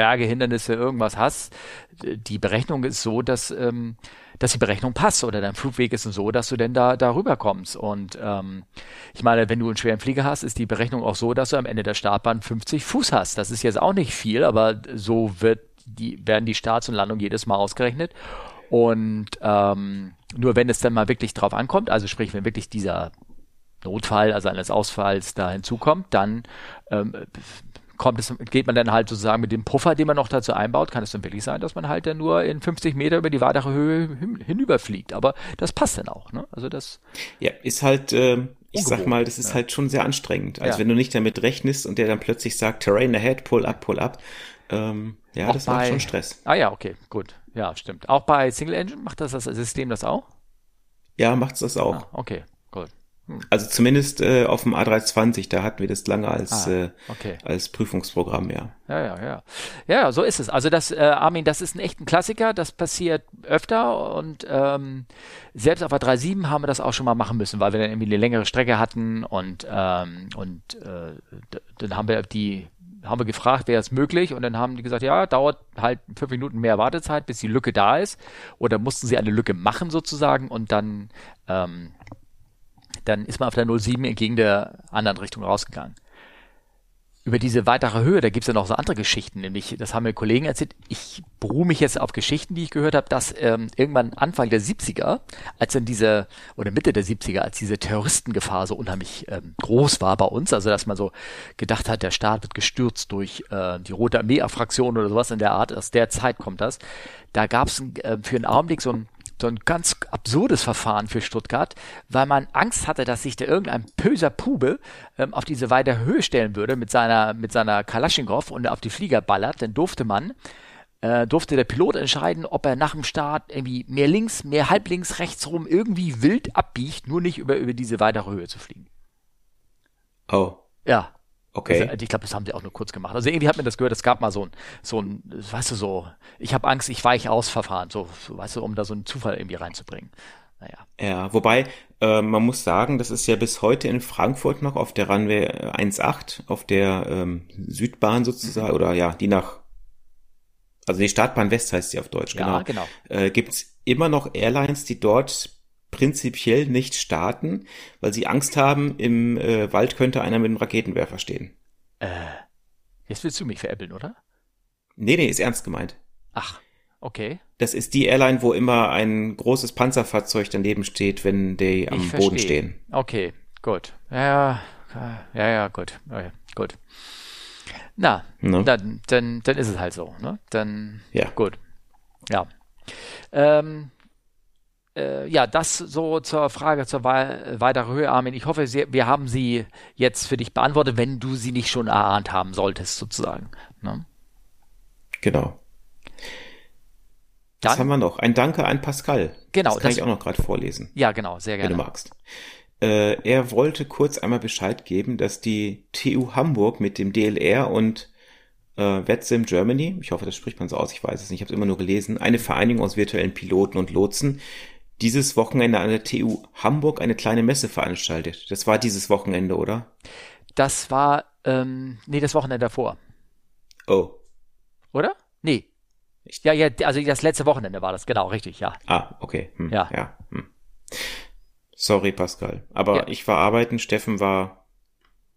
Berge, Hindernisse, irgendwas hast, die Berechnung ist so, dass, ähm, dass die Berechnung passt oder dein Flugweg ist so, dass du denn da darüber kommst. Und ähm, ich meine, wenn du einen schweren Flieger hast, ist die Berechnung auch so, dass du am Ende der Startbahn 50 Fuß hast. Das ist jetzt auch nicht viel, aber so wird die, werden die Starts und Landungen jedes Mal ausgerechnet. Und ähm, nur wenn es dann mal wirklich drauf ankommt, also sprich, wenn wirklich dieser Notfall, also eines Ausfalls da hinzukommt, dann ähm, kommt es, geht man dann halt sozusagen mit dem Puffer, den man noch dazu einbaut, kann es dann wirklich sein, dass man halt dann nur in 50 Meter über die weitere Höhe hin, hinüberfliegt. Aber das passt dann auch, ne? Also das. Ja, ist halt, äh, ich sag mal, das ist ja. halt schon sehr anstrengend. Also ja. wenn du nicht damit rechnest und der dann plötzlich sagt, Terrain ahead, pull up, pull up, ähm, ja, auch das macht schon Stress. Ah ja, okay, gut. Ja, stimmt. Auch bei Single Engine macht das das System das auch? Ja, macht's das auch. Ah, okay, gut. Hm. Also zumindest äh, auf dem A320, da hatten wir das lange als, ah, äh, okay. äh, als Prüfungsprogramm, ja. Ja, ja, ja. Ja, so ist es. Also das, äh, Armin, das ist ein echter Klassiker, das passiert öfter und ähm, selbst auf A37 haben wir das auch schon mal machen müssen, weil wir dann irgendwie eine längere Strecke hatten und, ähm, und äh, dann haben wir die haben wir gefragt, wäre es möglich? Und dann haben die gesagt, ja, dauert halt fünf Minuten mehr Wartezeit, bis die Lücke da ist. Oder mussten sie eine Lücke machen sozusagen und dann, ähm, dann ist man auf der 07 entgegen der anderen Richtung rausgegangen über diese weitere Höhe, da gibt's ja noch so andere Geschichten, nämlich, das haben mir Kollegen erzählt, ich beruhe mich jetzt auf Geschichten, die ich gehört habe, dass ähm, irgendwann Anfang der 70er, als dann diese, oder Mitte der 70er, als diese Terroristengefahr so unheimlich ähm, groß war bei uns, also dass man so gedacht hat, der Staat wird gestürzt durch äh, die Rote Armee-Fraktion oder sowas in der Art, aus der Zeit kommt das, da gab's äh, für einen Augenblick so ein so ein ganz absurdes Verfahren für Stuttgart, weil man Angst hatte, dass sich da irgendein böser Pube ähm, auf diese weite Höhe stellen würde mit seiner, mit seiner Kalaschnikow und auf die Flieger ballert, dann durfte man, äh, durfte der Pilot entscheiden, ob er nach dem Start irgendwie mehr links, mehr halblinks, rechts rum irgendwie wild abbiegt, nur nicht über, über diese weitere Höhe zu fliegen. Oh. Ja, Okay. Also, ich glaube, das haben sie auch nur kurz gemacht. Also irgendwie hat mir das gehört, es gab mal so ein, so ein, weißt du, so, ich habe Angst, ich weiche aus Verfahren, so, weißt du, um da so einen Zufall irgendwie reinzubringen. Naja. Ja, wobei, äh, man muss sagen, das ist ja bis heute in Frankfurt noch auf der Runway 1.8, auf der ähm, Südbahn sozusagen, mhm. oder ja, die nach, also die Startbahn West heißt sie auf Deutsch, genau. Ja, genau. Äh, gibt's immer noch Airlines, die dort prinzipiell nicht starten, weil sie Angst haben, im äh, Wald könnte einer mit einem Raketenwerfer stehen. Äh, jetzt willst du mich veräppeln, oder? Nee, nee, ist ernst gemeint. Ach, okay. Das ist die Airline, wo immer ein großes Panzerfahrzeug daneben steht, wenn die am ich Boden stehen. Okay, gut. Ja, ja, ja, gut. Okay, gut. Na, ne? dann, dann, dann ist es halt so, ne? Dann, ja. gut. Ja. Ähm, äh, ja, das so zur Frage zur weiteren Höhe, Armin. Ich hoffe, Sie, wir haben sie jetzt für dich beantwortet, wenn du sie nicht schon erahnt haben solltest, sozusagen. Ne? Genau. Dann, Was haben wir noch? Ein Danke an Pascal. Genau. Das kann das, ich auch noch gerade vorlesen. Ja, genau, sehr gerne. Wenn du magst. Äh, er wollte kurz einmal Bescheid geben, dass die TU Hamburg mit dem DLR und äh, VetSim Germany, ich hoffe, das spricht man so aus, ich weiß es nicht, ich habe es immer nur gelesen, eine Vereinigung aus virtuellen Piloten und Lotsen, dieses Wochenende an der TU Hamburg eine kleine Messe veranstaltet. Das war dieses Wochenende, oder? Das war, ähm, nee, das Wochenende davor. Oh. Oder? Nee. Ja, ja, also das letzte Wochenende war das, genau, richtig, ja. Ah, okay. Hm, ja. ja hm. Sorry, Pascal. Aber ja. ich war arbeiten, Steffen war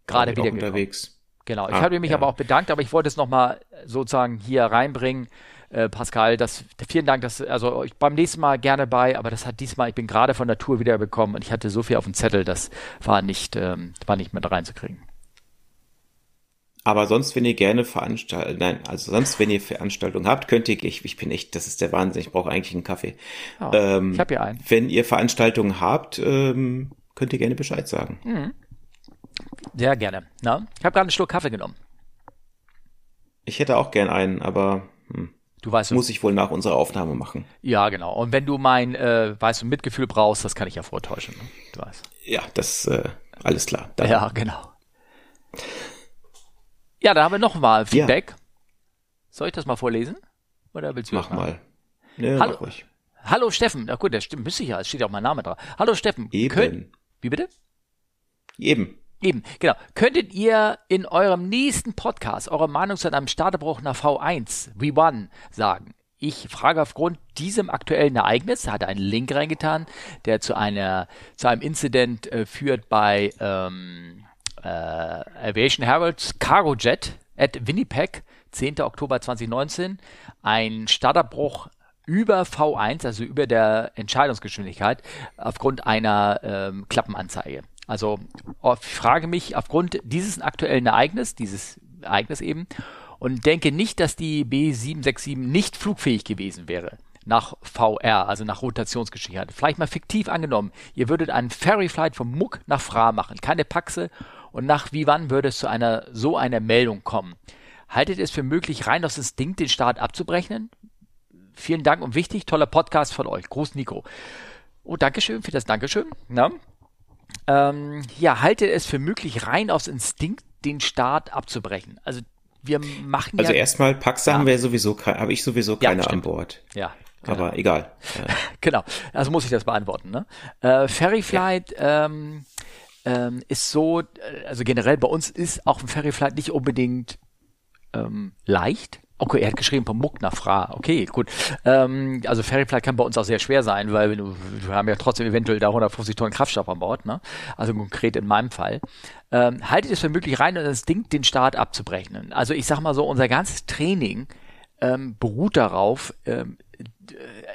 gerade wieder unterwegs. Genau, ich ah, habe mich ja. aber auch bedankt, aber ich wollte es nochmal sozusagen hier reinbringen, äh, Pascal. Das, vielen Dank, dass, also ich beim nächsten Mal gerne bei, aber das hat diesmal, ich bin gerade von der Tour wiederbekommen und ich hatte so viel auf dem Zettel, das war nicht, ähm, war nicht mit reinzukriegen. Aber sonst, wenn ihr gerne Veranstaltungen, nein, also sonst, wenn ihr Veranstaltungen habt, könnt ihr, ich, ich bin echt, das ist der Wahnsinn, ich brauche eigentlich einen Kaffee. Oh, ähm, ich habe ja einen. Wenn ihr Veranstaltungen habt, ähm, könnt ihr gerne Bescheid sagen. Mhm. Sehr gerne. Na, ich habe gerade einen Schluck Kaffee genommen. Ich hätte auch gern einen, aber hm, du weißt, muss ich wohl nach unserer Aufnahme machen. Ja, genau. Und wenn du mein, äh, weißt du, Mitgefühl brauchst, das kann ich ja vortäuschen. Ne? Du weißt. Ja, das äh, alles klar. Dann. Ja, genau. Ja, da haben wir noch mal Feedback. Ja. Soll ich das mal vorlesen? Oder willst du Mach mal. Ja, Hallo. Mach ruhig. Hallo Steffen. Na gut, das stimmt, müsste ich ja, es steht ja auch mein Name drauf. Hallo Steffen. Eben. Kön Wie bitte? Eben. Eben, genau. Könntet ihr in eurem nächsten Podcast eure Meinung zu einem Starterbruch nach V1, V1, sagen? Ich frage aufgrund diesem aktuellen Ereignis, hat einen Link reingetan, der zu einer, zu einem Incident äh, führt bei, ähm, äh, Aviation Herald's Cargo Jet at Winnipeg, 10. Oktober 2019, ein Starterbruch über V1, also über der Entscheidungsgeschwindigkeit, aufgrund einer ähm, Klappenanzeige. Also ich frage mich aufgrund dieses aktuellen Ereignisses, dieses Ereignis eben, und denke nicht, dass die B767 nicht flugfähig gewesen wäre nach VR, also nach Rotationsgeschwindigkeit. Vielleicht mal fiktiv angenommen, ihr würdet einen Ferryflight vom Muck nach Fra machen, keine Paxe und nach wie wann würde es zu einer so einer Meldung kommen? Haltet es für möglich, rein aus Instinkt den Start abzubrechen? Vielen Dank und wichtig, toller Podcast von euch. Gruß Nico. Oh, Dankeschön für das Dankeschön. Na? Ähm, ja, haltet es für möglich, rein aus Instinkt den Start abzubrechen. Also wir machen Also ja, erstmal Paxe ja. haben wir sowieso, habe ich sowieso keine ja, an Bord. Ja. Genau. Aber egal. *laughs* genau, also muss ich das beantworten. Ne? Äh, Ferryflight ähm, ähm, ist so, äh, also generell bei uns ist auch ein Ferryflight nicht unbedingt ähm, leicht. Okay, er hat geschrieben vom Muck nach Fra. Okay, gut. Ähm, also Ferryflight kann bei uns auch sehr schwer sein, weil wir, wir haben ja trotzdem eventuell da 150 Tonnen Kraftstoff an Bord. Ne? Also konkret in meinem Fall. Ähm, haltet es für möglich rein und Ding den Start abzubrechen. Also ich sag mal so, unser ganzes Training ähm, beruht darauf, ähm,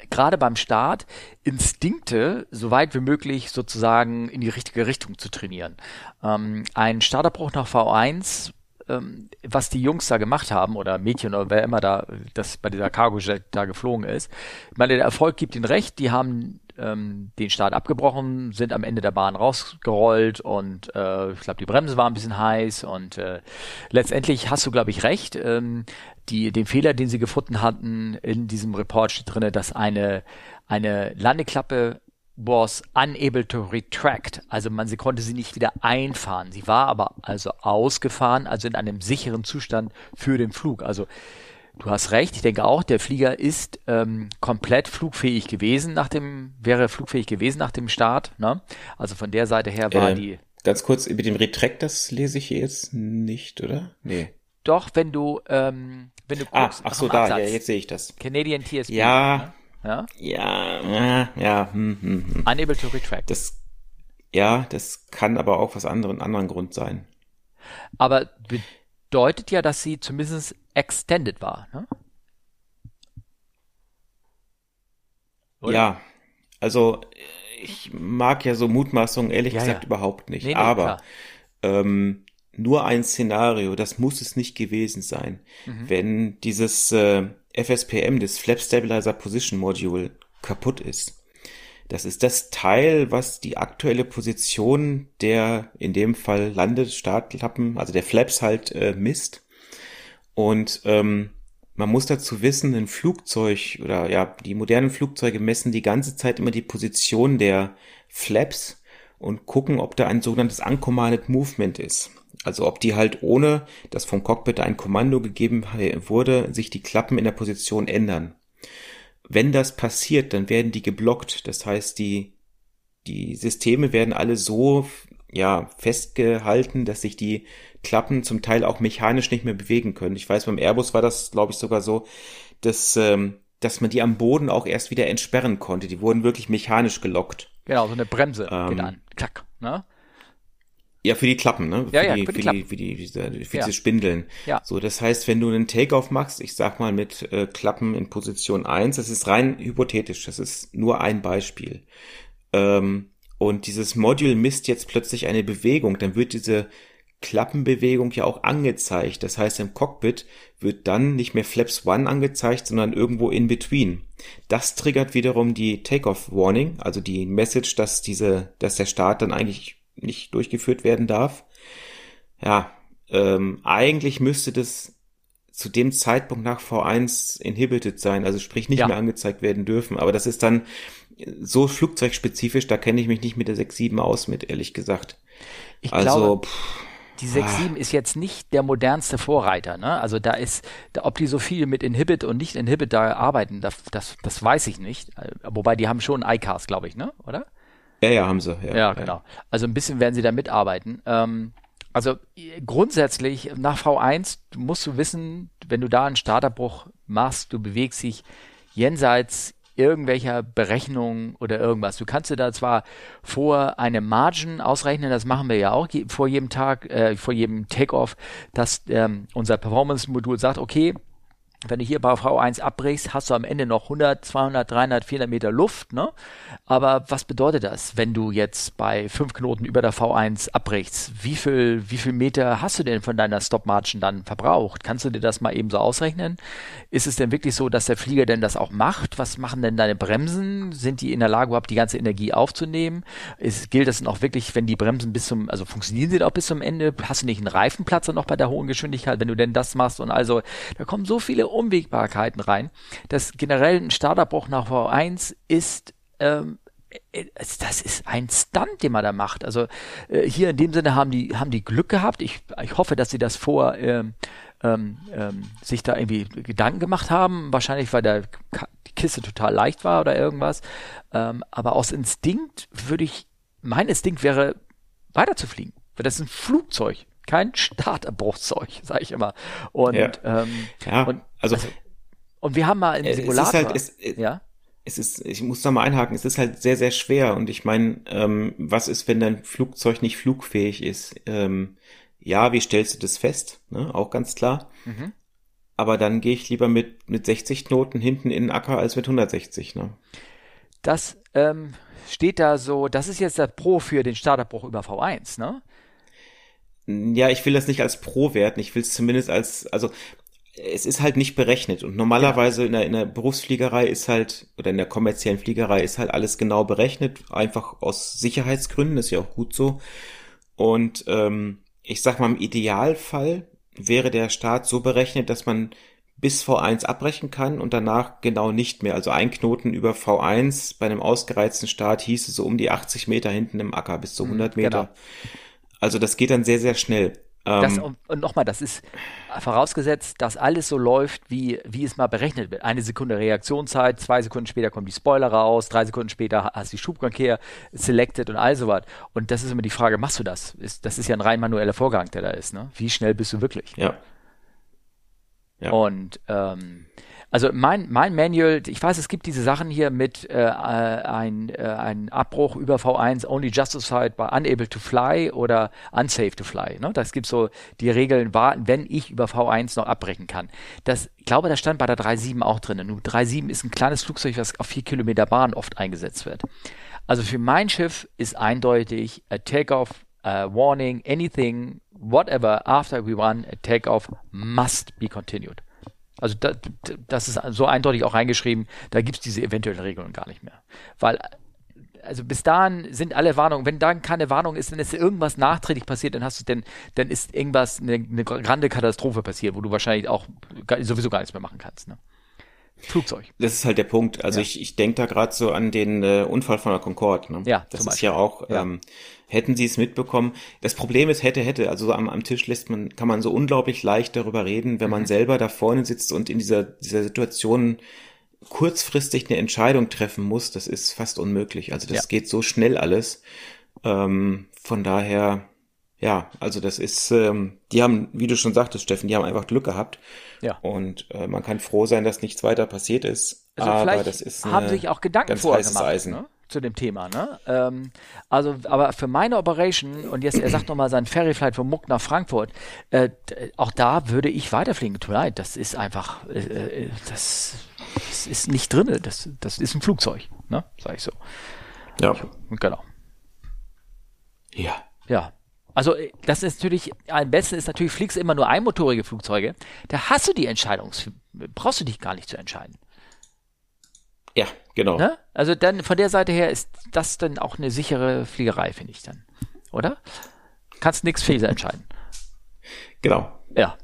gerade beim Start Instinkte so weit wie möglich sozusagen in die richtige Richtung zu trainieren. Ähm, ein Starterbruch nach V1 ähm, was die Jungs da gemacht haben oder Mädchen oder wer immer da das bei dieser Cargo Jet da geflogen ist. Ich meine, der Erfolg gibt ihnen recht. Die haben ähm, den Start abgebrochen, sind am Ende der Bahn rausgerollt und äh, ich glaube, die Bremse war ein bisschen heiß und äh, letztendlich hast du, glaube ich, recht. Ähm, die, den Fehler, den sie gefunden hatten in diesem Report steht drinne, dass eine, eine Landeklappe was unable to retract. Also man, sie konnte sie nicht wieder einfahren. Sie war aber also ausgefahren, also in einem sicheren Zustand für den Flug. Also du hast recht, ich denke auch, der Flieger ist ähm, komplett flugfähig gewesen nach dem, wäre flugfähig gewesen nach dem Start. Ne? Also von der Seite her war äh, die. Ganz kurz, mit dem Retract, das lese ich hier jetzt nicht, oder? Nee. Doch, wenn du, ähm, wenn du ah, guckst, ach so, da, ja, jetzt sehe ich das. Canadian TSB. Ja, ne? Ja, ja, ja. Hm, hm, hm. Unable to retract. Das, ja, das kann aber auch was anderen, anderen Grund sein. Aber bedeutet ja, dass sie zumindest extended war, ne? Ja, also ich mag ja so Mutmaßungen ehrlich ja, gesagt ja. überhaupt nicht. Nee, nee, aber ähm, nur ein Szenario, das muss es nicht gewesen sein. Mhm. Wenn dieses äh, FSPM, das Flap Stabilizer Position Module, kaputt ist. Das ist das Teil, was die aktuelle Position der, in dem Fall Landestartklappen, also der Flaps halt äh, misst. Und ähm, man muss dazu wissen, ein Flugzeug oder ja, die modernen Flugzeuge messen die ganze Zeit immer die Position der Flaps und gucken, ob da ein sogenanntes Uncommanded Movement ist. Also ob die halt ohne, dass vom Cockpit ein Kommando gegeben wurde, sich die Klappen in der Position ändern. Wenn das passiert, dann werden die geblockt. Das heißt, die, die Systeme werden alle so, ja, festgehalten, dass sich die Klappen zum Teil auch mechanisch nicht mehr bewegen können. Ich weiß, beim Airbus war das, glaube ich, sogar so, dass, ähm, dass man die am Boden auch erst wieder entsperren konnte. Die wurden wirklich mechanisch gelockt. Genau, so eine Bremse ähm, geht an. Klack, ne? Ja, für die Klappen, ne? Für Ja, ja, die, für die für die, für die, diese, für Ja. diese Spindeln. Ja. So, das heißt, wenn du einen Takeoff machst, ich sag mal mit äh, Klappen in Position 1, das ist rein hypothetisch, das ist nur ein Beispiel. Ähm, und dieses Module misst jetzt plötzlich eine Bewegung, dann wird diese Klappenbewegung ja auch angezeigt. Das heißt, im Cockpit wird dann nicht mehr Flaps 1 angezeigt, sondern irgendwo in between. Das triggert wiederum die Takeoff Warning, also die Message, dass diese, dass der Start dann eigentlich nicht durchgeführt werden darf. Ja, ähm, eigentlich müsste das zu dem Zeitpunkt nach V1 inhibited sein, also sprich nicht Ja. mehr angezeigt werden dürfen. Aber das ist dann so flugzeugspezifisch, da kenne ich mich nicht mit der 6.7 aus mit, ehrlich gesagt. Ich also, glaube, pff, die 6.7 ist jetzt nicht der modernste Vorreiter. Ne? Also da ist, da, ob die so viel mit Inhibit und nicht Inhibit da arbeiten, das, das, das weiß ich nicht. Äh, Wobei die haben schon iCars, glaube ich, ne? Oder? Ja, ja, haben sie. Ja, Ja, genau. Also ein bisschen werden sie da mitarbeiten. Ähm, also grundsätzlich nach V1 musst du wissen, wenn du da einen Starterbruch machst, du bewegst dich jenseits irgendwelcher Berechnungen oder irgendwas. Du kannst dir da zwar vor eine Margin ausrechnen, das machen wir ja auch je, vor jedem Tag, äh, vor jedem Takeoff, dass ähm, unser Performance-Modul sagt, okay, wenn du hier bei V1 abbrichst, hast du am Ende noch 100, 200, 300, 400 Meter Luft, ne? Aber was bedeutet das, wenn du jetzt bei fünf Knoten über der V1 abbrichst? Wie viel, wie viel Meter hast du denn von deiner Stop-Margin dann verbraucht? Kannst du dir das mal eben so ausrechnen? Ist es denn wirklich so, dass der Flieger denn das auch macht? Was machen denn deine Bremsen? Sind die in der Lage, überhaupt die ganze Energie aufzunehmen? Ist, gilt das denn auch wirklich, wenn die Bremsen bis zum, also funktionieren sie auch bis zum Ende? Hast du nicht einen Reifenplatz dann noch bei der hohen Geschwindigkeit, wenn du denn das machst? Und also, da kommen so viele Unwägbarkeiten rein, dass generell ein Starterbruch nach V1 ist, ähm, äh, das ist ein Stunt, den man da macht. Also äh, hier in dem Sinne haben die haben die Glück gehabt. Ich, ich hoffe, dass sie das vor ähm, ähm, ähm, sich da irgendwie Gedanken gemacht haben. Wahrscheinlich, weil der, die Kiste total leicht war oder irgendwas. Ähm, aber aus Instinkt würde ich, mein Instinkt wäre, weiterzufliegen. Weil das ist ein Flugzeug, kein Starterbruchzeug, *laughs* sage ich immer. Und, Ja. ähm, ja, und, also, und wir haben mal im Äh, es ist Simulator. halt- es- äh, ja? es ist, ich muss da mal einhaken, es ist halt sehr, sehr schwer. Und ich meine, ähm, was ist, wenn dein Flugzeug nicht flugfähig ist? Ähm, ja, wie stellst du das fest? Ne? Auch ganz klar. Mhm. Aber dann gehe ich lieber mit, mit 60 Knoten hinten in den Acker als mit 160. Ne? Das ähm, steht da so, das ist jetzt das Pro für den Starterbruch über V1, ne? Ja, ich will das nicht als Pro werten, ich will es zumindest als, also es ist halt nicht berechnet und normalerweise in der, in der Berufsfliegerei ist halt, oder in der kommerziellen Fliegerei ist halt alles genau berechnet, einfach aus Sicherheitsgründen, ist ja auch gut so. Und ähm, ich sag mal, im Idealfall wäre der Start so berechnet, dass man bis V1 abbrechen kann und danach genau nicht mehr. Also ein Knoten über V1 bei einem ausgereizten Start hieße so um die 80 Meter hinten im Acker bis zu 100 Meter. genau. Also das geht dann sehr, sehr schnell. Das, Ähm, und, und nochmal, das ist vorausgesetzt, dass alles so läuft, wie, wie es mal berechnet wird. Eine Sekunde Reaktionszeit, zwei Sekunden später kommen die Spoiler raus, drei Sekunden später hast du die Schubverkehr selected und all sowas. Und das ist immer die Frage, machst du das? Ist, das ist ja ein rein manueller Vorgang, der da ist. Ne? Wie schnell bist du wirklich? ja. Ja. Und ähm, also mein, mein Manual, ich weiß, es gibt diese Sachen hier mit äh, äh, ein, äh, ein Abbruch über V1 only justified by unable to fly oder unsafe to fly. Ne? Das gibt so die Regeln, warten, wenn ich über V1 noch abbrechen kann. Das, ich glaube, das stand bei der 3.7 auch drin. Nur 3.7 ist ein kleines Flugzeug, was auf vier Kilometer Bahn oft eingesetzt wird. Also für mein Schiff ist eindeutig a takeoff, a warning, anything, whatever after we run a takeoff must be continued. Also da, das ist so eindeutig auch reingeschrieben, da gibt es diese eventuellen Regelungen gar nicht mehr. Weil, also bis dahin sind alle Warnungen, wenn dann keine Warnung ist, dann ist irgendwas nachträglich passiert, dann hast du denn, dann ist irgendwas, eine, eine grande Katastrophe passiert, wo du wahrscheinlich auch gar, sowieso gar nichts mehr machen kannst. Ne? Flugzeug. Das ist halt der Punkt. Also Ja. ich, ich denke da gerade so an den äh, Unfall von der Concorde. Ne? Ja, das ist ja auch, Ja. Ähm, hätten sie es mitbekommen. Das Problem ist, hätte, hätte. Also so am, am Tisch lässt man, kann man so unglaublich leicht darüber reden, wenn Mhm. man selber da vorne sitzt und in dieser, dieser Situation kurzfristig eine Entscheidung treffen muss. Das ist fast unmöglich. Also das Ja. geht so schnell alles. Ähm, von daher, ja, also das ist, ähm, die haben, wie du schon sagtest, Steffen, die haben einfach Glück gehabt. Ja. Und äh, man kann froh sein, dass nichts weiter passiert ist. Also aber vielleicht das ist haben sich auch Gedanken ganz vorher gemacht. Eisen. Ne? zu dem Thema, ne? Ähm, also, aber für meine Operation, und jetzt, er sagt nochmal sein Ferryflight von Muck nach Frankfurt, äh, auch da würde ich weiterfliegen. Tut mir leid, das ist einfach, äh, äh, das, das, ist nicht drin, das, das ist ein Flugzeug, ne? Sag ich so. Ja. Genau. Ja. Ja. Also äh, das ist natürlich, am besten ist natürlich, fliegst du immer nur einmotorige Flugzeuge, da hast du die Entscheidung, brauchst du dich gar nicht zu entscheiden. Ja, genau. Ne? Also dann von der Seite her ist das dann auch eine sichere Fliegerei, finde ich dann. Oder? Kannst nichts Fehler entscheiden. Genau. Ja.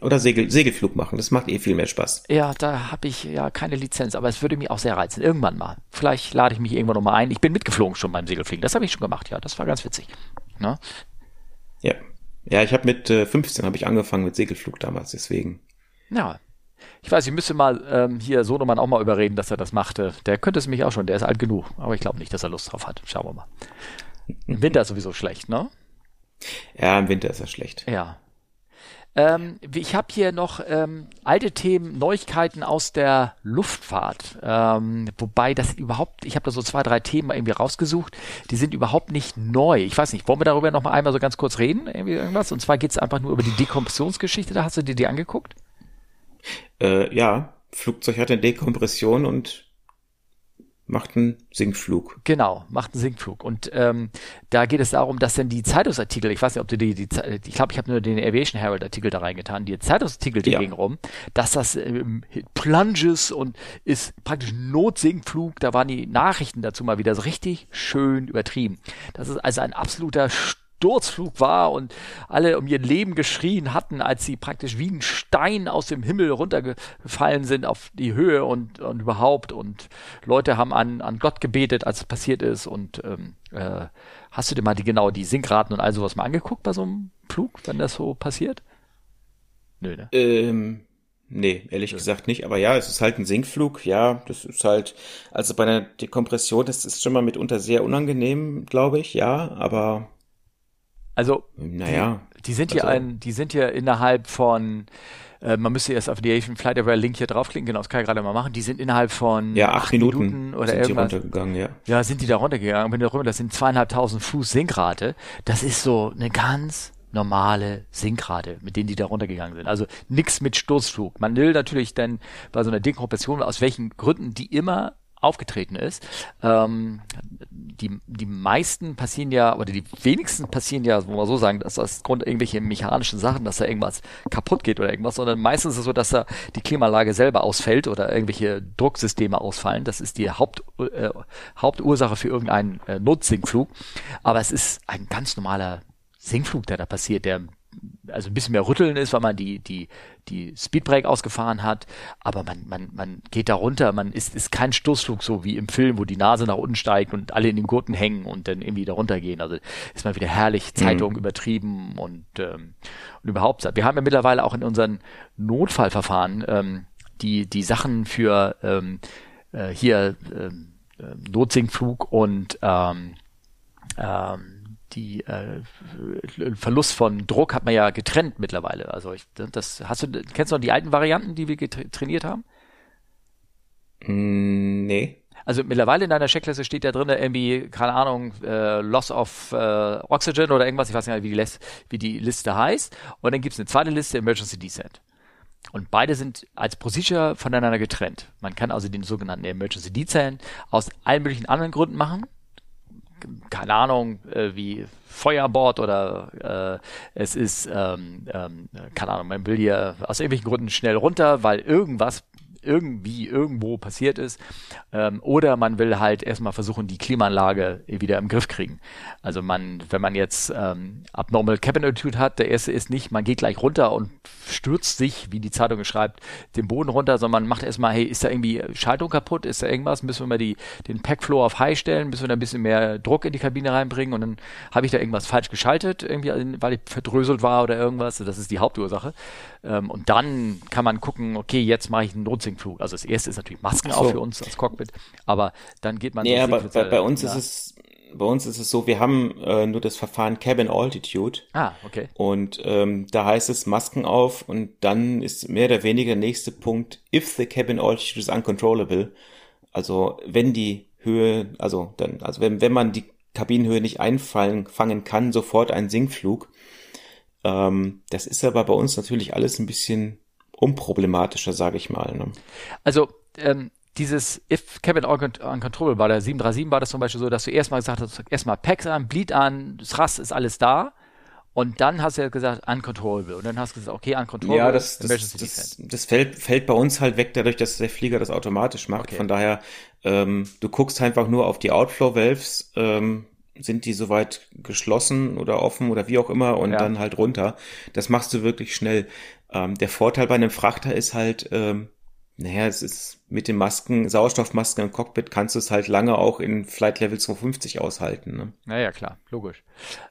Oder Segel, Segelflug machen, das macht eh viel mehr Spaß. Ja, da habe ich ja keine Lizenz, aber es würde mich auch sehr reizen. Irgendwann mal. Vielleicht lade ich mich irgendwann nochmal ein. Ich bin mitgeflogen schon beim Segelfliegen. Das habe ich schon gemacht, ja. Das war ganz witzig. Ne? Ja. Ja, ich habe mit äh, 15 habe ich angefangen mit Segelflug damals, deswegen. Ja. Ich weiß, ich müsste mal ähm, hier Sonomann auch mal überreden, dass er das machte. Der könnte es mich auch schon, der ist alt genug. Aber ich glaube nicht, dass er Lust drauf hat. Schauen wir mal. Im Winter ist sowieso schlecht, ne? Ja, im Winter ist er schlecht. Ja. Ähm, ich habe hier noch ähm, alte Themen, Neuigkeiten aus der Luftfahrt. Ähm, wobei das überhaupt, ich habe da so zwei, drei Themen irgendwie rausgesucht, die sind überhaupt nicht neu. Ich weiß nicht, wollen wir darüber noch mal einmal so ganz kurz reden? Irgendwie irgendwas? Und zwar geht es einfach nur über die Dekompressionsgeschichte, da hast du dir die angeguckt? Äh, ja, Flugzeug hat eine Dekompression und macht einen Sinkflug. Genau, macht einen Sinkflug. Und ähm, da geht es darum, dass dann die Zeitungsartikel, ich weiß nicht, ob du die, die ich glaube, ich habe nur den Aviation Herald Artikel da reingetan, die Zeitungsartikel, die ja. gingen rum, dass das ähm, Plunges und ist praktisch Notsinkflug, da waren die Nachrichten dazu mal wieder so richtig schön übertrieben. Das ist also ein absoluter Sturzflug war und alle um ihr Leben geschrien hatten, als sie praktisch wie ein Stein aus dem Himmel runtergefallen sind auf die Höhe und, und überhaupt. Und Leute haben an, an Gott gebetet, als es passiert ist. Und ähm, äh, hast du dir mal die genau die Sinkraten und all sowas mal angeguckt bei so einem Flug, wenn das so passiert? Nö, ne? Ähm. Nee, ehrlich ja. gesagt nicht. Aber ja, es ist halt ein Sinkflug. Ja, das ist halt, also bei einer Dekompression, das ist schon mal mitunter sehr unangenehm, glaube ich. Ja, aber also, naja, die, die sind also, ja ein, die sind ja innerhalb von, äh, man müsste erst auf Aviation Flight Aware Link hier draufklicken, genau, das kann ich gerade mal machen. Die sind innerhalb von ja, acht, acht Minuten, Minuten, oder sind irgendwas. Die runtergegangen, ja. Ja, sind die da runtergegangen. Wenn du darüber, das sind zweieinhalbtausend Fuß Sinkrate. Das ist so eine ganz normale Sinkrate, mit denen die da runtergegangen sind. Also nix mit Sturzflug. Man will natürlich dann bei so einer Dekompression, aus welchen Gründen die immer aufgetreten ist. Ähm, die, die meisten passieren ja, oder die wenigsten passieren ja, wo man so sagen, dass das Grund irgendwelche mechanischen Sachen, dass da irgendwas kaputt geht oder irgendwas, sondern meistens ist es so, dass da die Klimaanlage selber ausfällt oder irgendwelche Drucksysteme ausfallen. Das ist die Haupt, äh, Hauptursache für irgendeinen äh, Notsinkflug. Aber es ist ein ganz normaler Sinkflug, der da passiert, der also ein bisschen mehr rütteln ist, weil man die, die, die Speedbrake ausgefahren hat, aber man, man, man geht da runter, man ist, ist kein Stoßflug so wie im Film, wo die Nase nach unten steigt und alle in den Gurten hängen und dann irgendwie da runtergehen. Also ist mal wieder herrlich, Zeitung mhm. übertrieben und, ähm, und überhaupt. Wir haben ja mittlerweile auch in unseren Notfallverfahren ähm, die, die Sachen für ähm, äh, hier ähm, äh, Notsinkflug und ähm, ähm, die äh, Verlust von Druck hat man ja getrennt mittlerweile. Also ich, das hast du kennst du noch die alten Varianten, die wir trainiert haben? Mm, nee. Also mittlerweile in deiner Checkliste steht da drin irgendwie, keine Ahnung, äh, Loss of äh, Oxygen oder irgendwas, ich weiß nicht, wie die, wie die Liste heißt. Und dann gibt es eine zweite Liste, Emergency Descent. Und beide sind als Procedure voneinander getrennt. Man kann also den sogenannten Emergency Descent aus allen möglichen anderen Gründen machen keine Ahnung, äh, wie Feuerbord oder äh, es ist, ähm, ähm, keine Ahnung, man will hier aus irgendwelchen Gründen schnell runter, weil irgendwas irgendwie irgendwo passiert ist. Ähm, oder man will halt erstmal versuchen, die Klimaanlage wieder im Griff kriegen. Also man, wenn man jetzt ähm, Abnormal Cabin Attitude hat, der erste ist nicht, man geht gleich runter und stürzt sich, wie die Zeitung schreibt, den Boden runter, sondern man macht erstmal, hey, ist da irgendwie Schaltung kaputt, ist da irgendwas, müssen wir mal die, den Packflow auf High stellen, müssen wir da ein bisschen mehr Druck in die Kabine reinbringen und dann habe ich da irgendwas falsch geschaltet, irgendwie, weil ich verdröselt war oder irgendwas. Das ist die Hauptursache. Ähm, und dann kann man gucken, okay, jetzt mache ich einen Notsinkflug. Also das erste ist natürlich Masken so. auch für uns als Cockpit, aber dann geht man. Ja, aber bei, bei, uns ist es bei uns ist es so, wir haben äh, nur das Verfahren Cabin Altitude. Ah, okay. Und ähm, da heißt es Masken auf und dann ist mehr oder weniger der nächste Punkt, if the cabin altitude is uncontrollable. Also wenn die Höhe, also dann, also wenn, wenn man die Kabinenhöhe nicht einfallen, fangen kann, sofort ein Sinkflug. Ähm, das ist aber bei uns natürlich alles ein bisschen unproblematischer, sage ich mal. Ne? Also ähm, dieses If Cabin Uncontrollable bei der 737 war das zum Beispiel so, dass du erstmal gesagt hast, erstmal Packs an, Bleed an, Thrust ist alles da. Und dann hast du ja gesagt, uncontrollable. Und dann hast du gesagt, okay, uncontrollable. Ja, das, das, das, das fällt, fällt bei uns halt weg, dadurch, dass der Flieger das automatisch macht. Okay. Von daher, ähm, du guckst einfach nur auf die Outflow-Valves, ähm, sind die soweit geschlossen oder offen oder wie auch immer und ja. dann halt runter. Das machst du wirklich schnell. Ähm, der Vorteil bei einem Frachter ist halt, ähm, naja, es ist mit den Masken, Sauerstoffmasken im Cockpit kannst du es halt lange auch in Flight Level 250 aushalten. Ne? Naja, klar, logisch.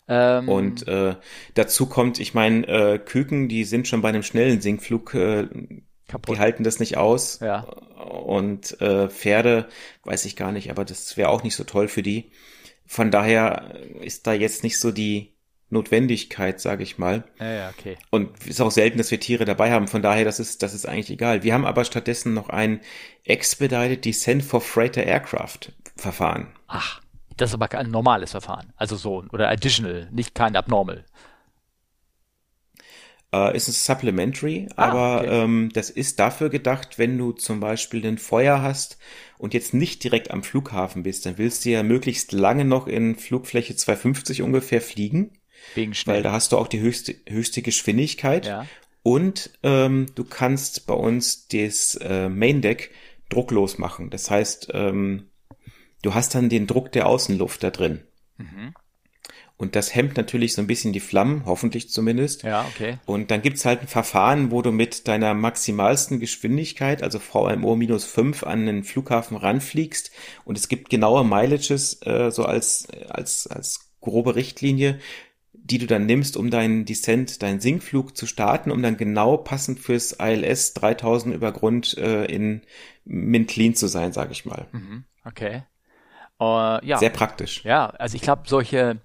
Ähm, und äh, dazu kommt, ich meine, äh, Küken, die sind schon bei einem schnellen Sinkflug, äh, Kaputt. die halten das nicht aus. Ja. Und äh, Pferde, weiß ich gar nicht, aber das wäre auch nicht so toll für die. Von daher ist da jetzt nicht so die Notwendigkeit, sage ich mal. Ja, ja, okay. Und ist auch selten, dass wir Tiere dabei haben. Von daher, das ist, das ist eigentlich egal. Wir haben aber stattdessen noch ein Expedited Descent for Freighter Aircraft Verfahren. Ach, das ist aber kein normales Verfahren. Also so, oder additional, nicht kein abnormal. Äh, ist ein Supplementary, ah, aber okay. ähm, das ist dafür gedacht, wenn du zum Beispiel ein Feuer hast und jetzt nicht direkt am Flughafen bist, dann willst du ja möglichst lange noch in Flugfläche 250 ungefähr fliegen. Wegen schnell. Weil da hast du auch die höchste, höchste Geschwindigkeit. Ja. Und ähm, du kannst bei uns das äh, Main Deck drucklos machen. Das heißt, ähm, du hast dann den Druck der Außenluft da drin. Mhm. Und das hemmt natürlich so ein bisschen die Flammen, hoffentlich zumindest. Ja, okay. Und dann gibt's halt ein Verfahren, wo du mit deiner maximalsten Geschwindigkeit, also VMO minus 5, an den Flughafen ranfliegst. Und es gibt genaue Mileages, äh, so als, als, als grobe Richtlinie, die du dann nimmst, um deinen Descent, deinen Sinkflug zu starten, um dann genau passend fürs ILS 3000 über Grund äh, in Mint Clean zu sein, sage ich mal. Mhm, okay. Uh, ja. Sehr praktisch. Ja, also ich glaube, solche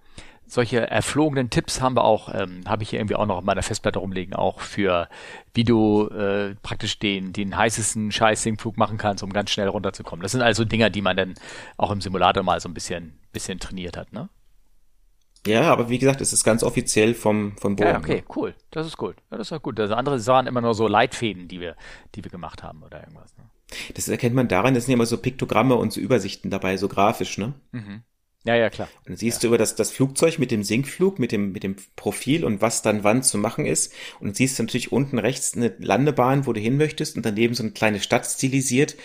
solche erflogenen Tipps haben wir auch, ähm, habe ich hier irgendwie auch noch auf meiner Festplatte rumlegen, auch für wie du äh, praktisch den, den heißesten Scheiß-Sinkflug machen kannst, um ganz schnell runterzukommen. Das sind also Dinger, die man dann auch im Simulator mal so ein bisschen, bisschen trainiert hat, ne? Ja, aber wie gesagt, es ist ganz offiziell vom, von Boeing. Ja, okay, ne? cool. Das ist gut. Ja, das ist auch gut. Das andere waren immer nur so Leitfäden, die wir, die wir gemacht haben oder irgendwas. Ne? Das erkennt man daran, das sind ja immer so Piktogramme und so Übersichten dabei, so grafisch, ne? Mhm. Ja, ja, klar. Und dann siehst ja. du über das, das Flugzeug mit dem Sinkflug, mit dem, mit dem Profil und was dann wann zu machen ist. Und dann siehst du natürlich unten rechts eine Landebahn, wo du hin möchtest und daneben so eine kleine Stadt stilisiert.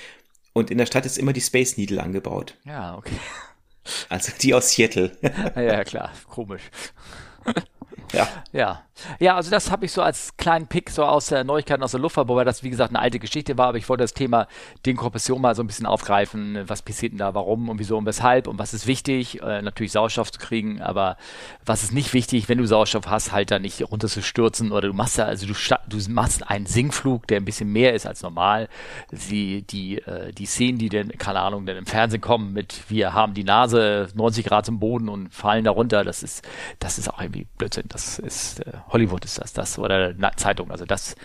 Und in der Stadt ist immer die Space Needle angebaut. Ja, okay. Also die aus Seattle. *laughs* ja, klar, komisch. Ja. Ja. Ja, also das habe ich so als kleinen Pick so aus der Neuigkeiten aus der Luftfahrt, wobei das wie gesagt eine alte Geschichte war, aber ich wollte das Thema Dekompression mal so ein bisschen aufgreifen. Was passiert denn da, warum und wieso und weshalb und was ist wichtig? Äh, natürlich Sauerstoff zu kriegen, aber was ist nicht wichtig, wenn du Sauerstoff hast, halt da nicht runter zu stürzen oder du machst da, also du, du machst einen Sinkflug, der ein bisschen mehr ist als normal. Die, die, äh, die Szenen, die denn, keine Ahnung, denn im Fernsehen kommen mit, wir haben die Nase 90 Grad zum Boden und fallen da runter, das ist, das ist auch irgendwie Blödsinn. Das ist, äh, Hollywood ist das, das oder Na, Zeitung. Also das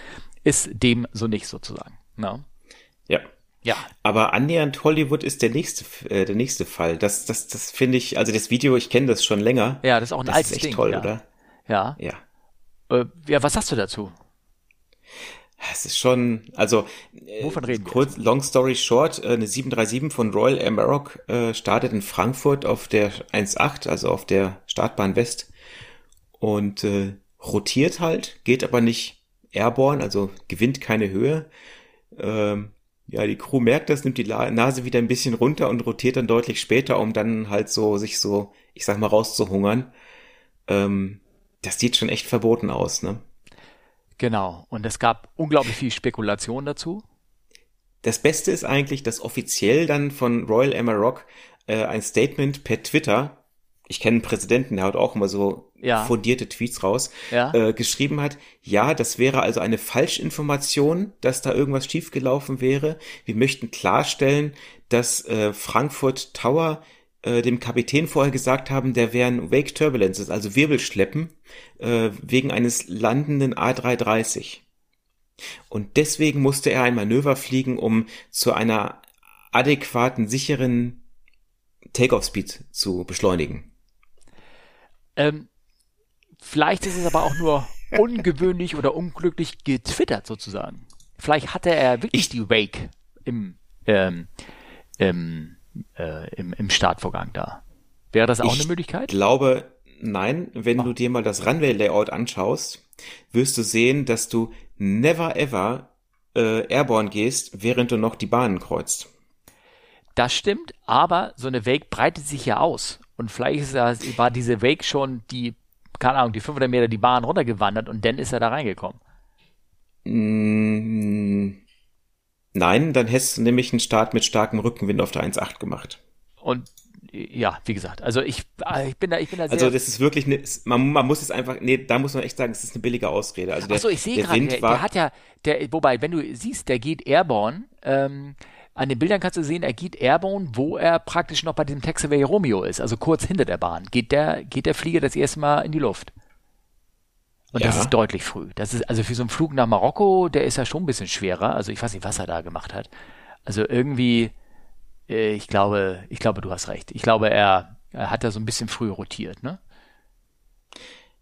ist dem so nicht sozusagen. No? Ne? Ja. Ja. Aber annähernd Hollywood ist der nächste, äh, der nächste Fall. Das, das, das finde ich, also das Video, ich kenne das schon länger. Ja, das ist auch ein das altes ist echt Ding, toll, ja. oder? Ja. Ja. Äh, ja, was sagst du dazu? Es ist schon, also äh, Wovon reden kurz, wir? long story short, äh, eine 737 von Royal Air äh, startet in Frankfurt auf der 1.8, also auf der Startbahn West und äh, rotiert halt, geht aber nicht airborne, also gewinnt keine Höhe. Ähm, ja, die Crew merkt das, nimmt die Nase wieder ein bisschen runter und rotiert dann deutlich später, um dann halt so sich so, ich sag mal, rauszuhungern. Ähm, das sieht schon echt verboten aus, ne? Genau. Und es gab unglaublich viel Spekulation dazu. Das Beste ist eigentlich, dass offiziell dann von Royal Amarok äh, ein Statement per Twitter ich kenne einen Präsidenten, der hat auch immer so ja. fundierte Tweets raus, ja. äh, geschrieben hat, ja, das wäre also eine Falschinformation, dass da irgendwas schiefgelaufen wäre. Wir möchten klarstellen, dass äh, Frankfurt Tower äh, dem Kapitän vorher gesagt haben, der wären Wake Turbulences, also Wirbelschleppen, äh, wegen eines landenden A330. Und deswegen musste er ein Manöver fliegen, um zu einer adäquaten, sicheren Takeoff-Speed zu beschleunigen. Ähm, vielleicht ist es aber auch nur *laughs* ungewöhnlich oder unglücklich getwittert sozusagen. Vielleicht hatte er wirklich ich, die Wake im, ähm, im, äh, im, im Startvorgang da. Wäre das auch eine Möglichkeit? Ich glaube, nein. Wenn oh. du dir mal das Runway-Layout anschaust, wirst du sehen, dass du never ever äh, Airborne gehst, während du noch die Bahnen kreuzt. Das stimmt, aber so eine Wake breitet sich ja aus. Und vielleicht ist das, war diese Wake schon die, keine Ahnung, die 500 Meter die Bahn runtergewandert und dann ist er da reingekommen. Mm, nein, dann hättest du nämlich einen Start mit starkem Rückenwind auf der 1.8 gemacht. Und ja, wie gesagt, also ich, äh, ich bin da, ich bin da sehr. Also das ist wirklich, eine, man, man muss es einfach, nee, da muss man echt sagen, es ist eine billige Ausrede. Also der, Ach so, ich sehe gerade, der, der, hat ja, der, wobei, wenn du siehst, der geht Airborne, ähm, an den Bildern kannst du sehen, er geht Airborne, wo er praktisch noch bei dem Taxiway Romeo ist, also kurz hinter der Bahn. Geht der, geht der Flieger das erste Mal in die Luft. Und ja. das ist deutlich früh. Das ist, also für so einen Flug nach Marokko, der ist ja schon ein bisschen schwerer. Also ich weiß nicht, was er da gemacht hat. Also irgendwie, äh, ich glaube, ich glaube, du hast recht. Ich glaube, er, er hat da so ein bisschen früh rotiert, ne?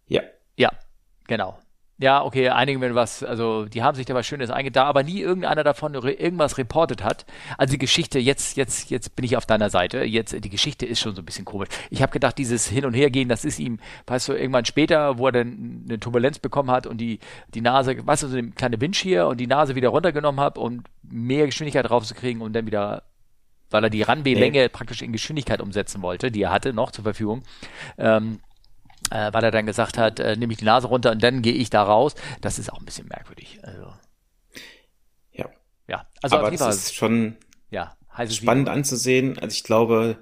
Ja. Ja, genau. Ja, okay, einigen wir was, also die haben sich da was Schönes eingedacht, aber nie irgendeiner davon irgendwas reportet hat. Also die Geschichte, jetzt, jetzt, jetzt bin ich auf deiner Seite, jetzt, die Geschichte ist schon so ein bisschen komisch. Ich habe gedacht, dieses Hin- und Hergehen, das ist ihm, weißt du, irgendwann später, wo er dann eine Turbulenz bekommen hat und die, die Nase, weißt du, so eine kleine Windschirr und die Nase wieder runtergenommen hat, um mehr Geschwindigkeit draufzukriegen und dann wieder weil er die Runway-Länge nee. praktisch in Geschwindigkeit umsetzen wollte, die er hatte noch zur Verfügung. Ähm, äh, weil er dann gesagt hat, äh, nehme ich die Nase runter und dann gehe ich da raus. Das ist auch ein bisschen merkwürdig. Also, ja. Ja, also aber das ist schon ja, spannend Video. anzusehen. Also ich glaube,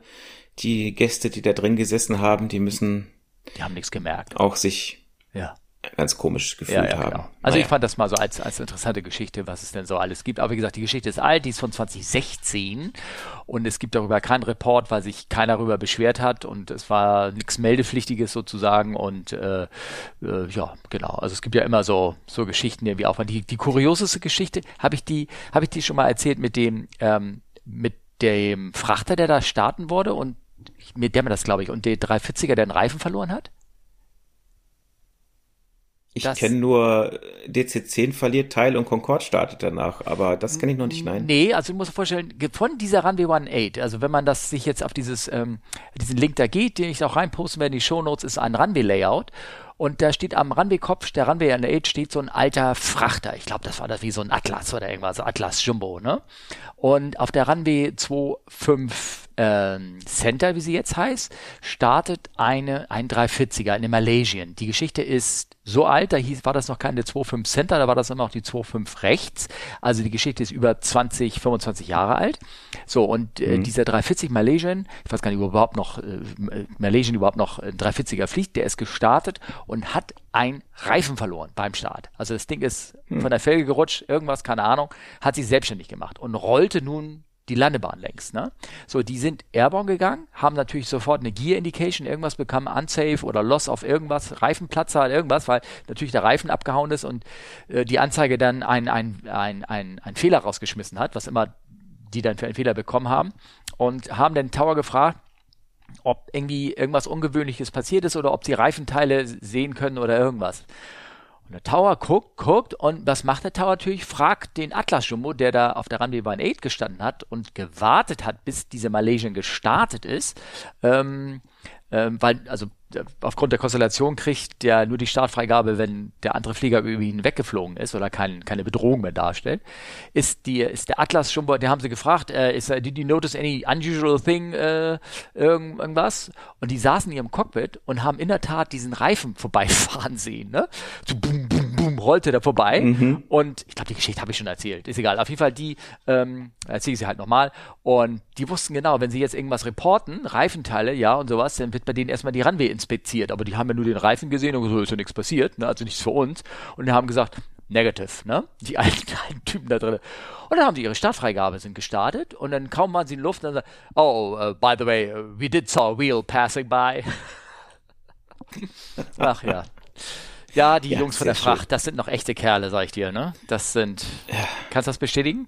die Gäste, die da drin gesessen haben, die müssen die haben nichts gemerkt. Auch sich ja ganz komisch gefühlt ja, ja, haben. Genau. Also naja. ich fand das mal so als, als interessante Geschichte, was es denn so alles gibt. Aber wie gesagt, die Geschichte ist alt, die ist von 2016 und es gibt darüber keinen Report, weil sich keiner darüber beschwert hat und es war nichts Meldepflichtiges sozusagen und äh, äh, ja, genau. Also es gibt ja immer so, so Geschichten irgendwie auch. Die, die kurioseste Geschichte, habe ich die, habe ich die schon mal erzählt mit dem, ähm, mit dem Frachter, der da starten wurde und mit dem das, glaube ich, und der 340er, der einen Reifen verloren hat? Ich kenne nur DC-10 verliert Teil und Concorde startet danach, aber das kenne ich noch nicht, nein. Nee, also du musst dir vorstellen, von dieser Runway 18, also wenn man das sich jetzt auf dieses, ähm, diesen Link da geht, den ich auch reinposten werde in die Show Notes, ist ein Runway-Layout und da steht am Runway-Kopf, der Runway 18 steht so ein alter Frachter. Ich glaube, das war das wie so ein Atlas oder irgendwas, so Atlas Jumbo, ne? Und auf der Runway 25 äh, Center, wie sie jetzt heißt, startet eine, ein 340er, eine Malaysian. Die Geschichte ist so alt, da hieß, war das noch keine 25 Center, da war das immer noch die 25 rechts. Also die Geschichte ist über 20, 25 Jahre alt. So, und äh, mhm. dieser 340 Malaysian, ich weiß gar nicht, ob überhaupt noch, äh, Malaysian überhaupt noch 340er fliegt, der ist gestartet und hat ein Reifen verloren beim Start. Also das Ding ist mhm. von der Felge gerutscht, irgendwas, keine Ahnung, hat sich selbstständig gemacht und rollte nun die Landebahn längs. Ne? So, die sind airborne gegangen, haben natürlich sofort eine Gear Indication, irgendwas bekommen, unsafe oder Loss auf irgendwas, Reifenplatzer, irgendwas, weil natürlich der Reifen abgehauen ist und äh, die Anzeige dann ein, ein, ein, ein, ein Fehler rausgeschmissen hat, was immer die dann für einen Fehler bekommen haben und haben den Tower gefragt, ob irgendwie irgendwas Ungewöhnliches passiert ist oder ob sie Reifenteile sehen können oder irgendwas. Und der Tower guckt, guckt und was macht der Tower natürlich? Fragt den Atlas Jumbo, der da auf der Runway 8 gestanden hat und gewartet hat, bis diese Malaysian gestartet ist. Ähm, ähm, weil, also aufgrund der Konstellation kriegt der nur die Startfreigabe, wenn der andere Flieger über ihn weggeflogen ist oder kein, keine Bedrohung mehr darstellt. Ist die, ist der Atlas schon, der haben sie gefragt, äh, ist, did you notice any unusual thing, äh, irgendwas? Und die saßen in ihrem Cockpit und haben in der Tat diesen Reifen *laughs* vorbeifahren sehen, ne? So boom, boom, rollte da vorbei. Mhm. Und ich glaube, die Geschichte habe ich schon erzählt. Ist egal. Auf jeden Fall, die, ähm, erzähle ich sie halt nochmal. Und die wussten genau, wenn sie jetzt irgendwas reporten, Reifenteile, ja, und sowas, dann wird bei denen erstmal die Runway inspiziert, aber die haben ja nur den Reifen gesehen und so ist ja nichts passiert, ne? also nichts für uns. Und die haben gesagt, negative, ne? Die alten, *laughs* alten Typen da drin. Und dann haben sie ihre Startfreigabe, sind gestartet und dann kaum waren sie in Luft und dann sagen, oh, uh, by the way, we did saw a wheel passing by. *laughs* Ach ja. Ja, die ja, Jungs von der Fracht, schön. das sind noch echte Kerle, sag ich dir, ne? Das sind. Ja. Kannst du das bestätigen?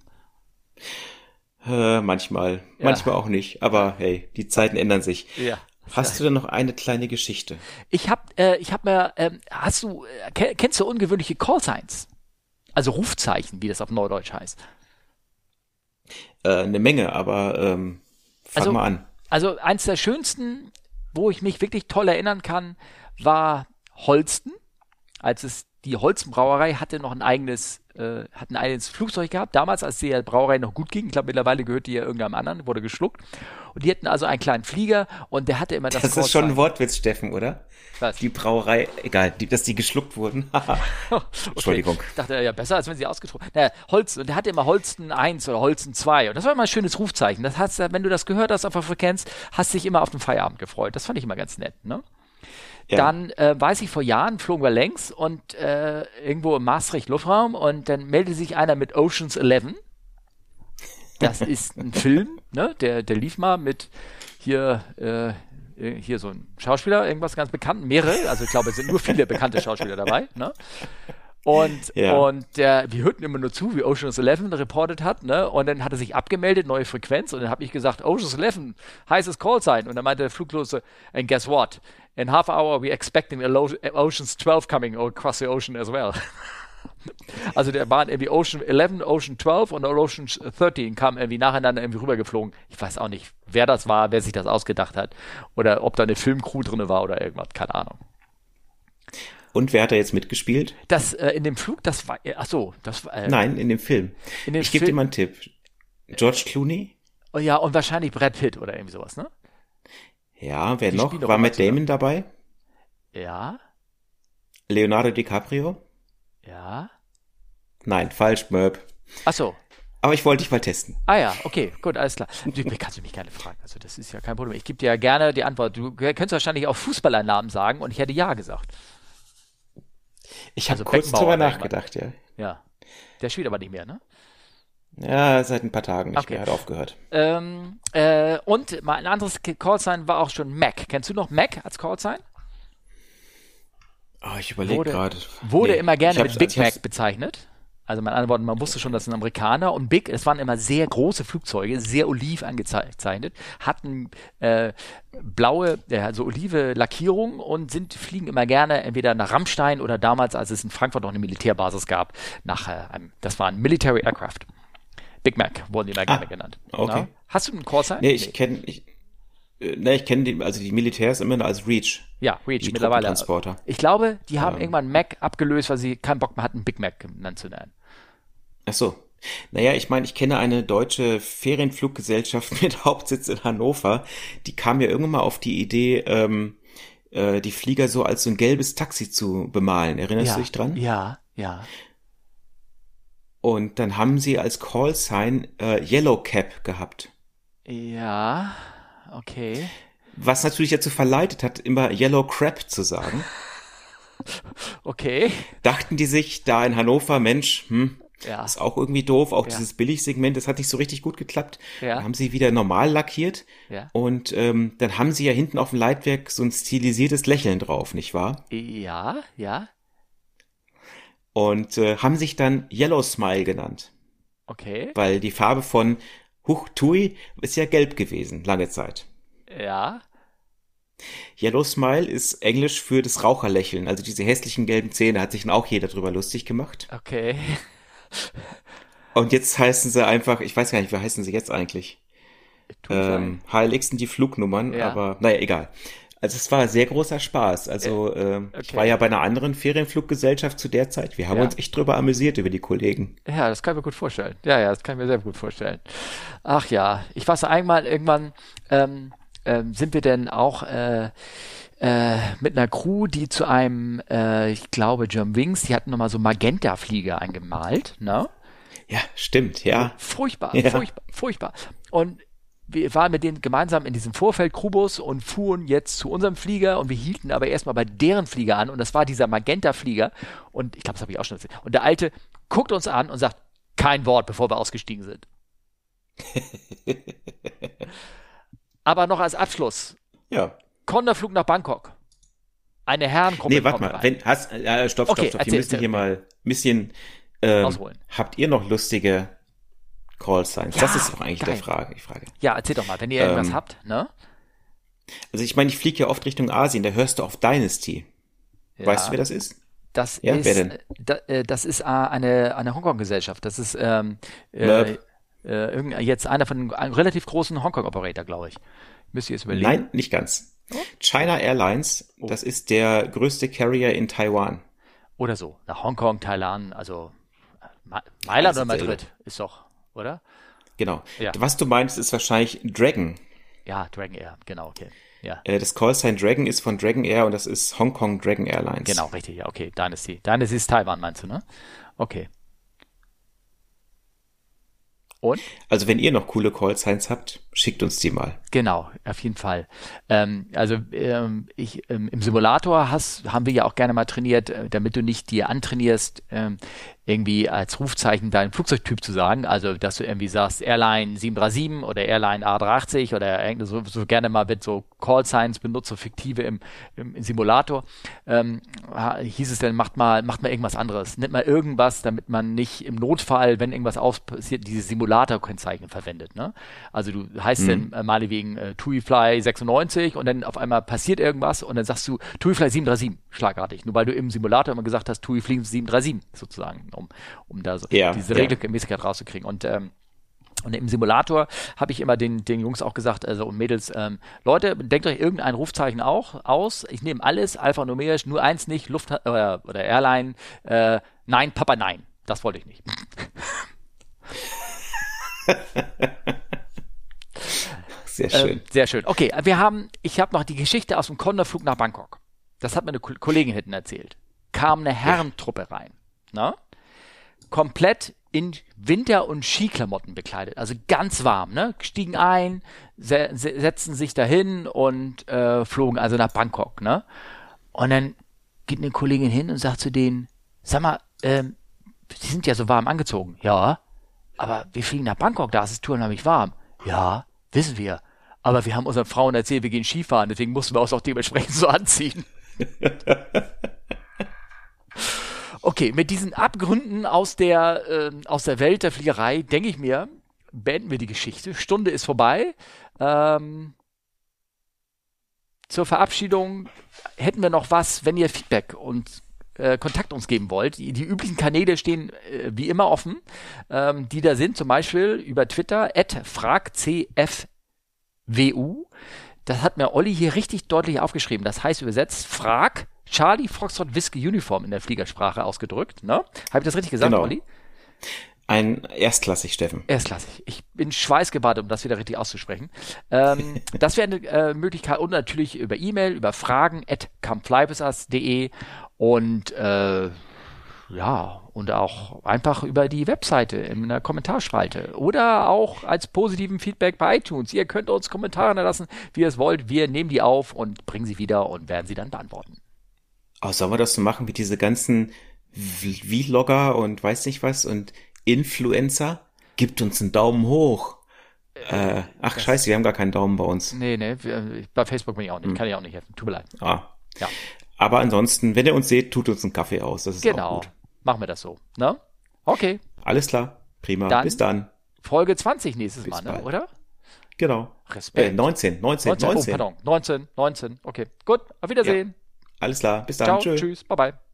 Äh, manchmal, Ja. manchmal auch nicht. Aber hey, die Zeiten ändern sich. Ja. Hast du denn noch eine kleine Geschichte? Ich hab, äh, ich hab mir, ähm, hast du, äh, ke- kennst du ungewöhnliche Callsigns? Also Rufzeichen, wie das auf Neudeutsch heißt. Äh, eine Menge, aber ähm, fang Also- mal an. Also eins der schönsten, wo ich mich wirklich toll erinnern kann, war Holsten. Als es die Holstenbrauerei hatte noch ein eigenes, äh, hat ein eigenes Flugzeug gehabt. Damals, als die Brauerei noch gut ging. Ich glaube, mittlerweile gehört die ja irgendeinem anderen, wurde geschluckt. Und die hatten also einen kleinen Flieger und der hatte immer das, Das ist schon ein. Wortwitz, Steffen, oder? Was? Die Brauerei, egal, die, dass die geschluckt wurden. *laughs* *laughs* Entschuldigung. Okay. Ich dachte, ja, besser, als wenn sie ausgetrunken. Naja, Holsten. Und der hatte immer Holsten 1 oder Holsten 2. Und das war immer ein schönes Rufzeichen. Das heißt, wenn du das gehört hast auf der Frequenz, hast dich immer auf den Feierabend gefreut. Das fand ich immer ganz nett, ne? Ja. Dann äh, weiß ich, vor Jahren flogen wir längs und äh, irgendwo im Maastricht Luftraum und dann meldete sich einer mit Oceans 11. Das *laughs* ist ein Film, ne? Der, der lief mal mit hier, äh, hier so ein Schauspieler, irgendwas ganz bekannt, mehrere, also ich glaube, es sind nur viele bekannte Schauspieler dabei, ne? Und, Ja. und der, wir hörten immer nur zu, wie Ocean's Eleven reportet hat, ne? Und dann hat er sich abgemeldet, neue Frequenz, und dann habe ich gesagt, Ocean's Eleven, heißes Call sein. Und dann meinte der Fluglose, and guess what? In half hour we expecting Ocean's 12 coming across the ocean as well. *laughs* Also der waren irgendwie Ocean 11, Ocean 12 und Ocean 13 kamen irgendwie nacheinander irgendwie rübergeflogen. Ich weiß auch nicht, wer das war, wer sich das ausgedacht hat oder ob da eine Filmcrew drinne war oder irgendwas, keine Ahnung. Und wer hat da jetzt mitgespielt? Das äh, in dem Flug, das war, äh, ach so, das war, äh, Nein, in dem Film. In dem ich gebe dir mal einen Tipp. George Clooney? oh ja, und wahrscheinlich Brad Pitt oder irgendwie sowas, ne? Ja, wer Die noch? War Matt Damon dabei? Ja, Leonardo DiCaprio? ja. Nein, falsch, Merb. Ach so. Aber ich wollte dich mal testen. Ah ja, okay, gut, alles klar. Du *laughs* kannst du mich gerne fragen. Also das ist ja kein Problem. Ich gebe dir ja gerne die Antwort. Du könntest wahrscheinlich auch Fußballernamen sagen und ich hätte ja gesagt. Ich habe Also kurz drüber nachgedacht, ja. Ja. Der spielt aber nicht mehr, ne? Ja, seit ein paar Tagen nicht Okay. mehr, hat aufgehört. Ähm, äh, und mal ein anderes Callsign war auch schon Mac. Kennst du noch Mac als Callsign? Oh, ich überlege gerade. Wurde Nee, immer gerne mit Big hab's- Mac bezeichnet. Also mit anderen Worten, man wusste schon, das sind Amerikaner und Big, es waren immer sehr große Flugzeuge, sehr oliv angezeichnet, hatten äh, blaue, äh, also olive Lackierung und sind, fliegen immer gerne entweder nach Rammstein oder damals, als es in Frankfurt noch eine Militärbasis gab, nach äh, einem, das war ein Military Aircraft. Big Mac wurden die immer gerne genannt. Ah, okay. Na? Hast du einen Callsign? Nee, ich kenne ich, nee, ich kenne die, also die Militärs immer nur als Reach. Ja, Reach Die mittlerweile. Truppentransporter. Ich glaube, die haben irgendwann Mac abgelöst, weil sie keinen Bock mehr hatten, Big Mac genannt zu nennen. Ach so. Naja, ich meine, ich kenne eine deutsche Ferienfluggesellschaft *laughs* mit Hauptsitz in Hannover. Die kam ja irgendwann mal auf die Idee, ähm, äh, die Flieger so als so ein gelbes Taxi zu bemalen. Erinnerst ja, du dich dran? Ja, ja. Und dann haben sie als Callsign äh, Yellow Cap gehabt. Ja, okay. Was natürlich dazu verleitet hat, immer Yellow Crab zu sagen. *laughs* Okay. Dachten die sich da in Hannover, Mensch, hm, Ja. ist auch irgendwie doof, auch Ja. dieses Billigsegment, das hat nicht so richtig gut geklappt. Ja. Dann haben sie wieder normal lackiert Ja. und ähm, dann haben sie ja hinten auf dem Leitwerk so ein stilisiertes Lächeln drauf, nicht wahr? Ja, ja. Und äh, haben sich dann Yellow Smile genannt, Okay. weil die Farbe von Huch Tui ist ja gelb gewesen, lange Zeit. Ja. Yellow Smile ist Englisch für das Raucherlächeln, also diese hässlichen gelben Zähne, hat sich dann auch jeder drüber lustig gemacht. Okay. *laughs* Und jetzt heißen sie einfach, ich weiß gar nicht, wie heißen sie jetzt eigentlich? Ähm, HLX sind die Flugnummern, Ja. aber naja, egal. Also es war sehr großer Spaß. Also ähm, ich okay. war ja bei einer anderen Ferienfluggesellschaft zu der Zeit. Wir haben Ja. uns echt drüber amüsiert über die Kollegen. Ja, das kann ich mir gut vorstellen. Ja, ja, das kann ich mir sehr gut vorstellen. Ach ja, ich weiß einmal irgendwann ähm, ähm, sind wir denn auch äh, äh, mit einer Crew, die zu einem, äh, ich glaube, German Wings, die hatten nochmal so Magenta-Flieger eingemalt, ne? Ja, stimmt, ja. Furchtbar, Ja. furchtbar, furchtbar. Und wir waren mit denen gemeinsam in diesem Vorfeld Krubus und fuhren jetzt zu unserem Flieger und wir hielten aber erstmal bei deren Flieger an und das war dieser Magenta-Flieger und ich glaube, das habe ich auch schon erzählt. Und der Alte guckt uns an und sagt kein Wort, bevor wir ausgestiegen sind. *laughs* aber noch als Abschluss, Ja. Konterflug nach Bangkok. Eine Herrengruppe Nee, warte mal. rein. Wenn, hast, äh, stopp, stopp, Okay, stopp. Wir müssen erzähl. hier mal ein bisschen ähm, Ausholen. Habt ihr noch lustige Call Signs? Ja, das ist doch eigentlich geil. der Frage, die Frage. Ja, erzähl doch mal, wenn ihr irgendwas Ähm, habt, ne? Also ich meine, ich fliege ja oft Richtung Asien, da hörst du auf Dynasty. Weißt du, wer das ist? Das Ja, ist, wer denn? äh, Da, äh, das ist äh, eine, eine Hongkong-Gesellschaft. Das ist ähm, äh, äh, jetzt einer von einem relativ großen Hongkong-Operator, glaube ich. Müsst ihr jetzt überlegen. Nein, nicht ganz. China Airlines, Oh. das ist der größte Carrier in Taiwan. Oder so. Nach Hongkong, Thailand, also Ma- Mailand oder. Madrid ist doch, oder? Genau. Ja. Was du meinst, ist wahrscheinlich Dragon. Ja, Dragon Air, genau, okay. Ja, Äh, Das Callsign Dragon ist von Dragon Air und das ist Hong Kong Dragon Airlines. genau, richtig, ja, okay. Dynasty. Dynasty ist Taiwan, meinst du, ne? Okay. Und? Also wenn ihr noch coole Callsigns habt, schickt uns die mal. Genau, auf jeden Fall. Ähm, also ähm, ich, ähm, im Simulator hast, haben wir ja auch gerne mal trainiert, äh, damit du nicht dir antrainierst, ähm, irgendwie als Rufzeichen deinen Flugzeugtyp zu sagen. Also dass du irgendwie sagst Airline 737 oder Airline A380 oder so, so gerne mal mit so Call Signs benutzt, so fiktive im, im, im Simulator. Ähm, hieß es dann, macht mal, macht mal irgendwas anderes. Nimmt mal irgendwas, damit man nicht im Notfall, wenn irgendwas passiert, diese Simulator-Kennzeichen verwendet. Ne? Also du heißt dann äh, meinetwegen äh, TuiFly 96 und dann auf einmal passiert irgendwas und dann sagst du TuiFly 737 schlagartig, nur weil du im Simulator immer gesagt hast TuiFly 737 sozusagen, um, um da so Ja, diese ja. Regelmäßigkeit rauszukriegen. Und ähm, und im Simulator habe ich immer den, den Jungs auch gesagt, also und Mädels, ähm, Leute, denkt euch irgendein Rufzeichen auch aus. Ich nehme alles alphanumerisch, nur eins nicht, Luft oder, oder Airline. Äh, nein, Papa, nein. Das wollte ich nicht. *laughs* Sehr schön. Ähm, sehr schön. Okay, wir haben, ich habe noch die Geschichte aus dem Condorflug nach Bangkok. Das hat mir eine Ko- Kollegin hinten erzählt. Kam eine Herrentruppe rein. Na? Komplett in Winter- und Skiklamotten bekleidet. Also ganz warm, ne? Stiegen ein, se se setzten sich dahin und äh, flogen also nach Bangkok, ne? Und dann geht eine Kollegin hin und sagt zu denen, sag mal, ähm, Sie sind ja so warm angezogen. Ja. Aber wir fliegen nach Bangkok, da ist es turnheimlich warm. Ja, wissen wir. Aber wir haben unseren Frauen erzählt, wir gehen Skifahren, deswegen mussten wir uns auch dementsprechend so anziehen. *laughs* Okay, mit diesen Abgründen aus der, ähm, aus der Welt der Fliegerei, denke ich mir, beenden wir die Geschichte. Stunde ist vorbei. Ähm, zur Verabschiedung hätten wir noch was, wenn ihr Feedback und äh, Kontakt uns geben wollt. Die, die üblichen Kanäle stehen äh, wie immer offen, ähm, die da sind, zum Beispiel über Twitter, fragcfwu. Das hat mir Olli hier richtig deutlich aufgeschrieben. Das heißt übersetzt, frag Charlie Foxtrot Whisky Uniform in der Fliegersprache ausgedrückt. Ne? Habe ich das richtig gesagt, Genau. Olli? Ein erstklassig, Steffen. Erstklassig. Ich bin schweißgebadet, um das wieder richtig auszusprechen. Ähm, *laughs* das wäre eine äh, Möglichkeit und natürlich über E-Mail, über fragen at comeflywithus.de und äh, ja, und auch einfach über die Webseite in der Kommentarspalte oder auch als positiven Feedback bei iTunes. Ihr könnt uns Kommentare lassen, wie ihr es wollt. Wir nehmen die auf und bringen sie wieder und werden sie dann beantworten. Oh, sollen wir das so machen wie diese ganzen Vlogger und weiß nicht was und Influencer? Gibt uns einen Daumen hoch. Äh, ach scheiße, wir haben gar keinen Daumen bei uns. Nee, nee, wir- bei Facebook bin ich auch nicht, kann ich auch nicht helfen. Tut mir leid. Ah. Ja. Aber ansonsten, wenn ihr uns seht, tut uns einen Kaffee aus. Das ist auch Genau. gut. Machen wir das so. Ne? Okay. Alles klar. Prima. Dann- Bis dann. Folge 20 nächstes Bis Mal, ne? bald. oder? Genau. Respekt. Äh, 19, 19, 19, 19. Oh, pardon. 19, 19. Okay. Gut. Auf Wiedersehen. Alles klar. Bis dann. Ciao. Tschö. Tschüss. Bye bye.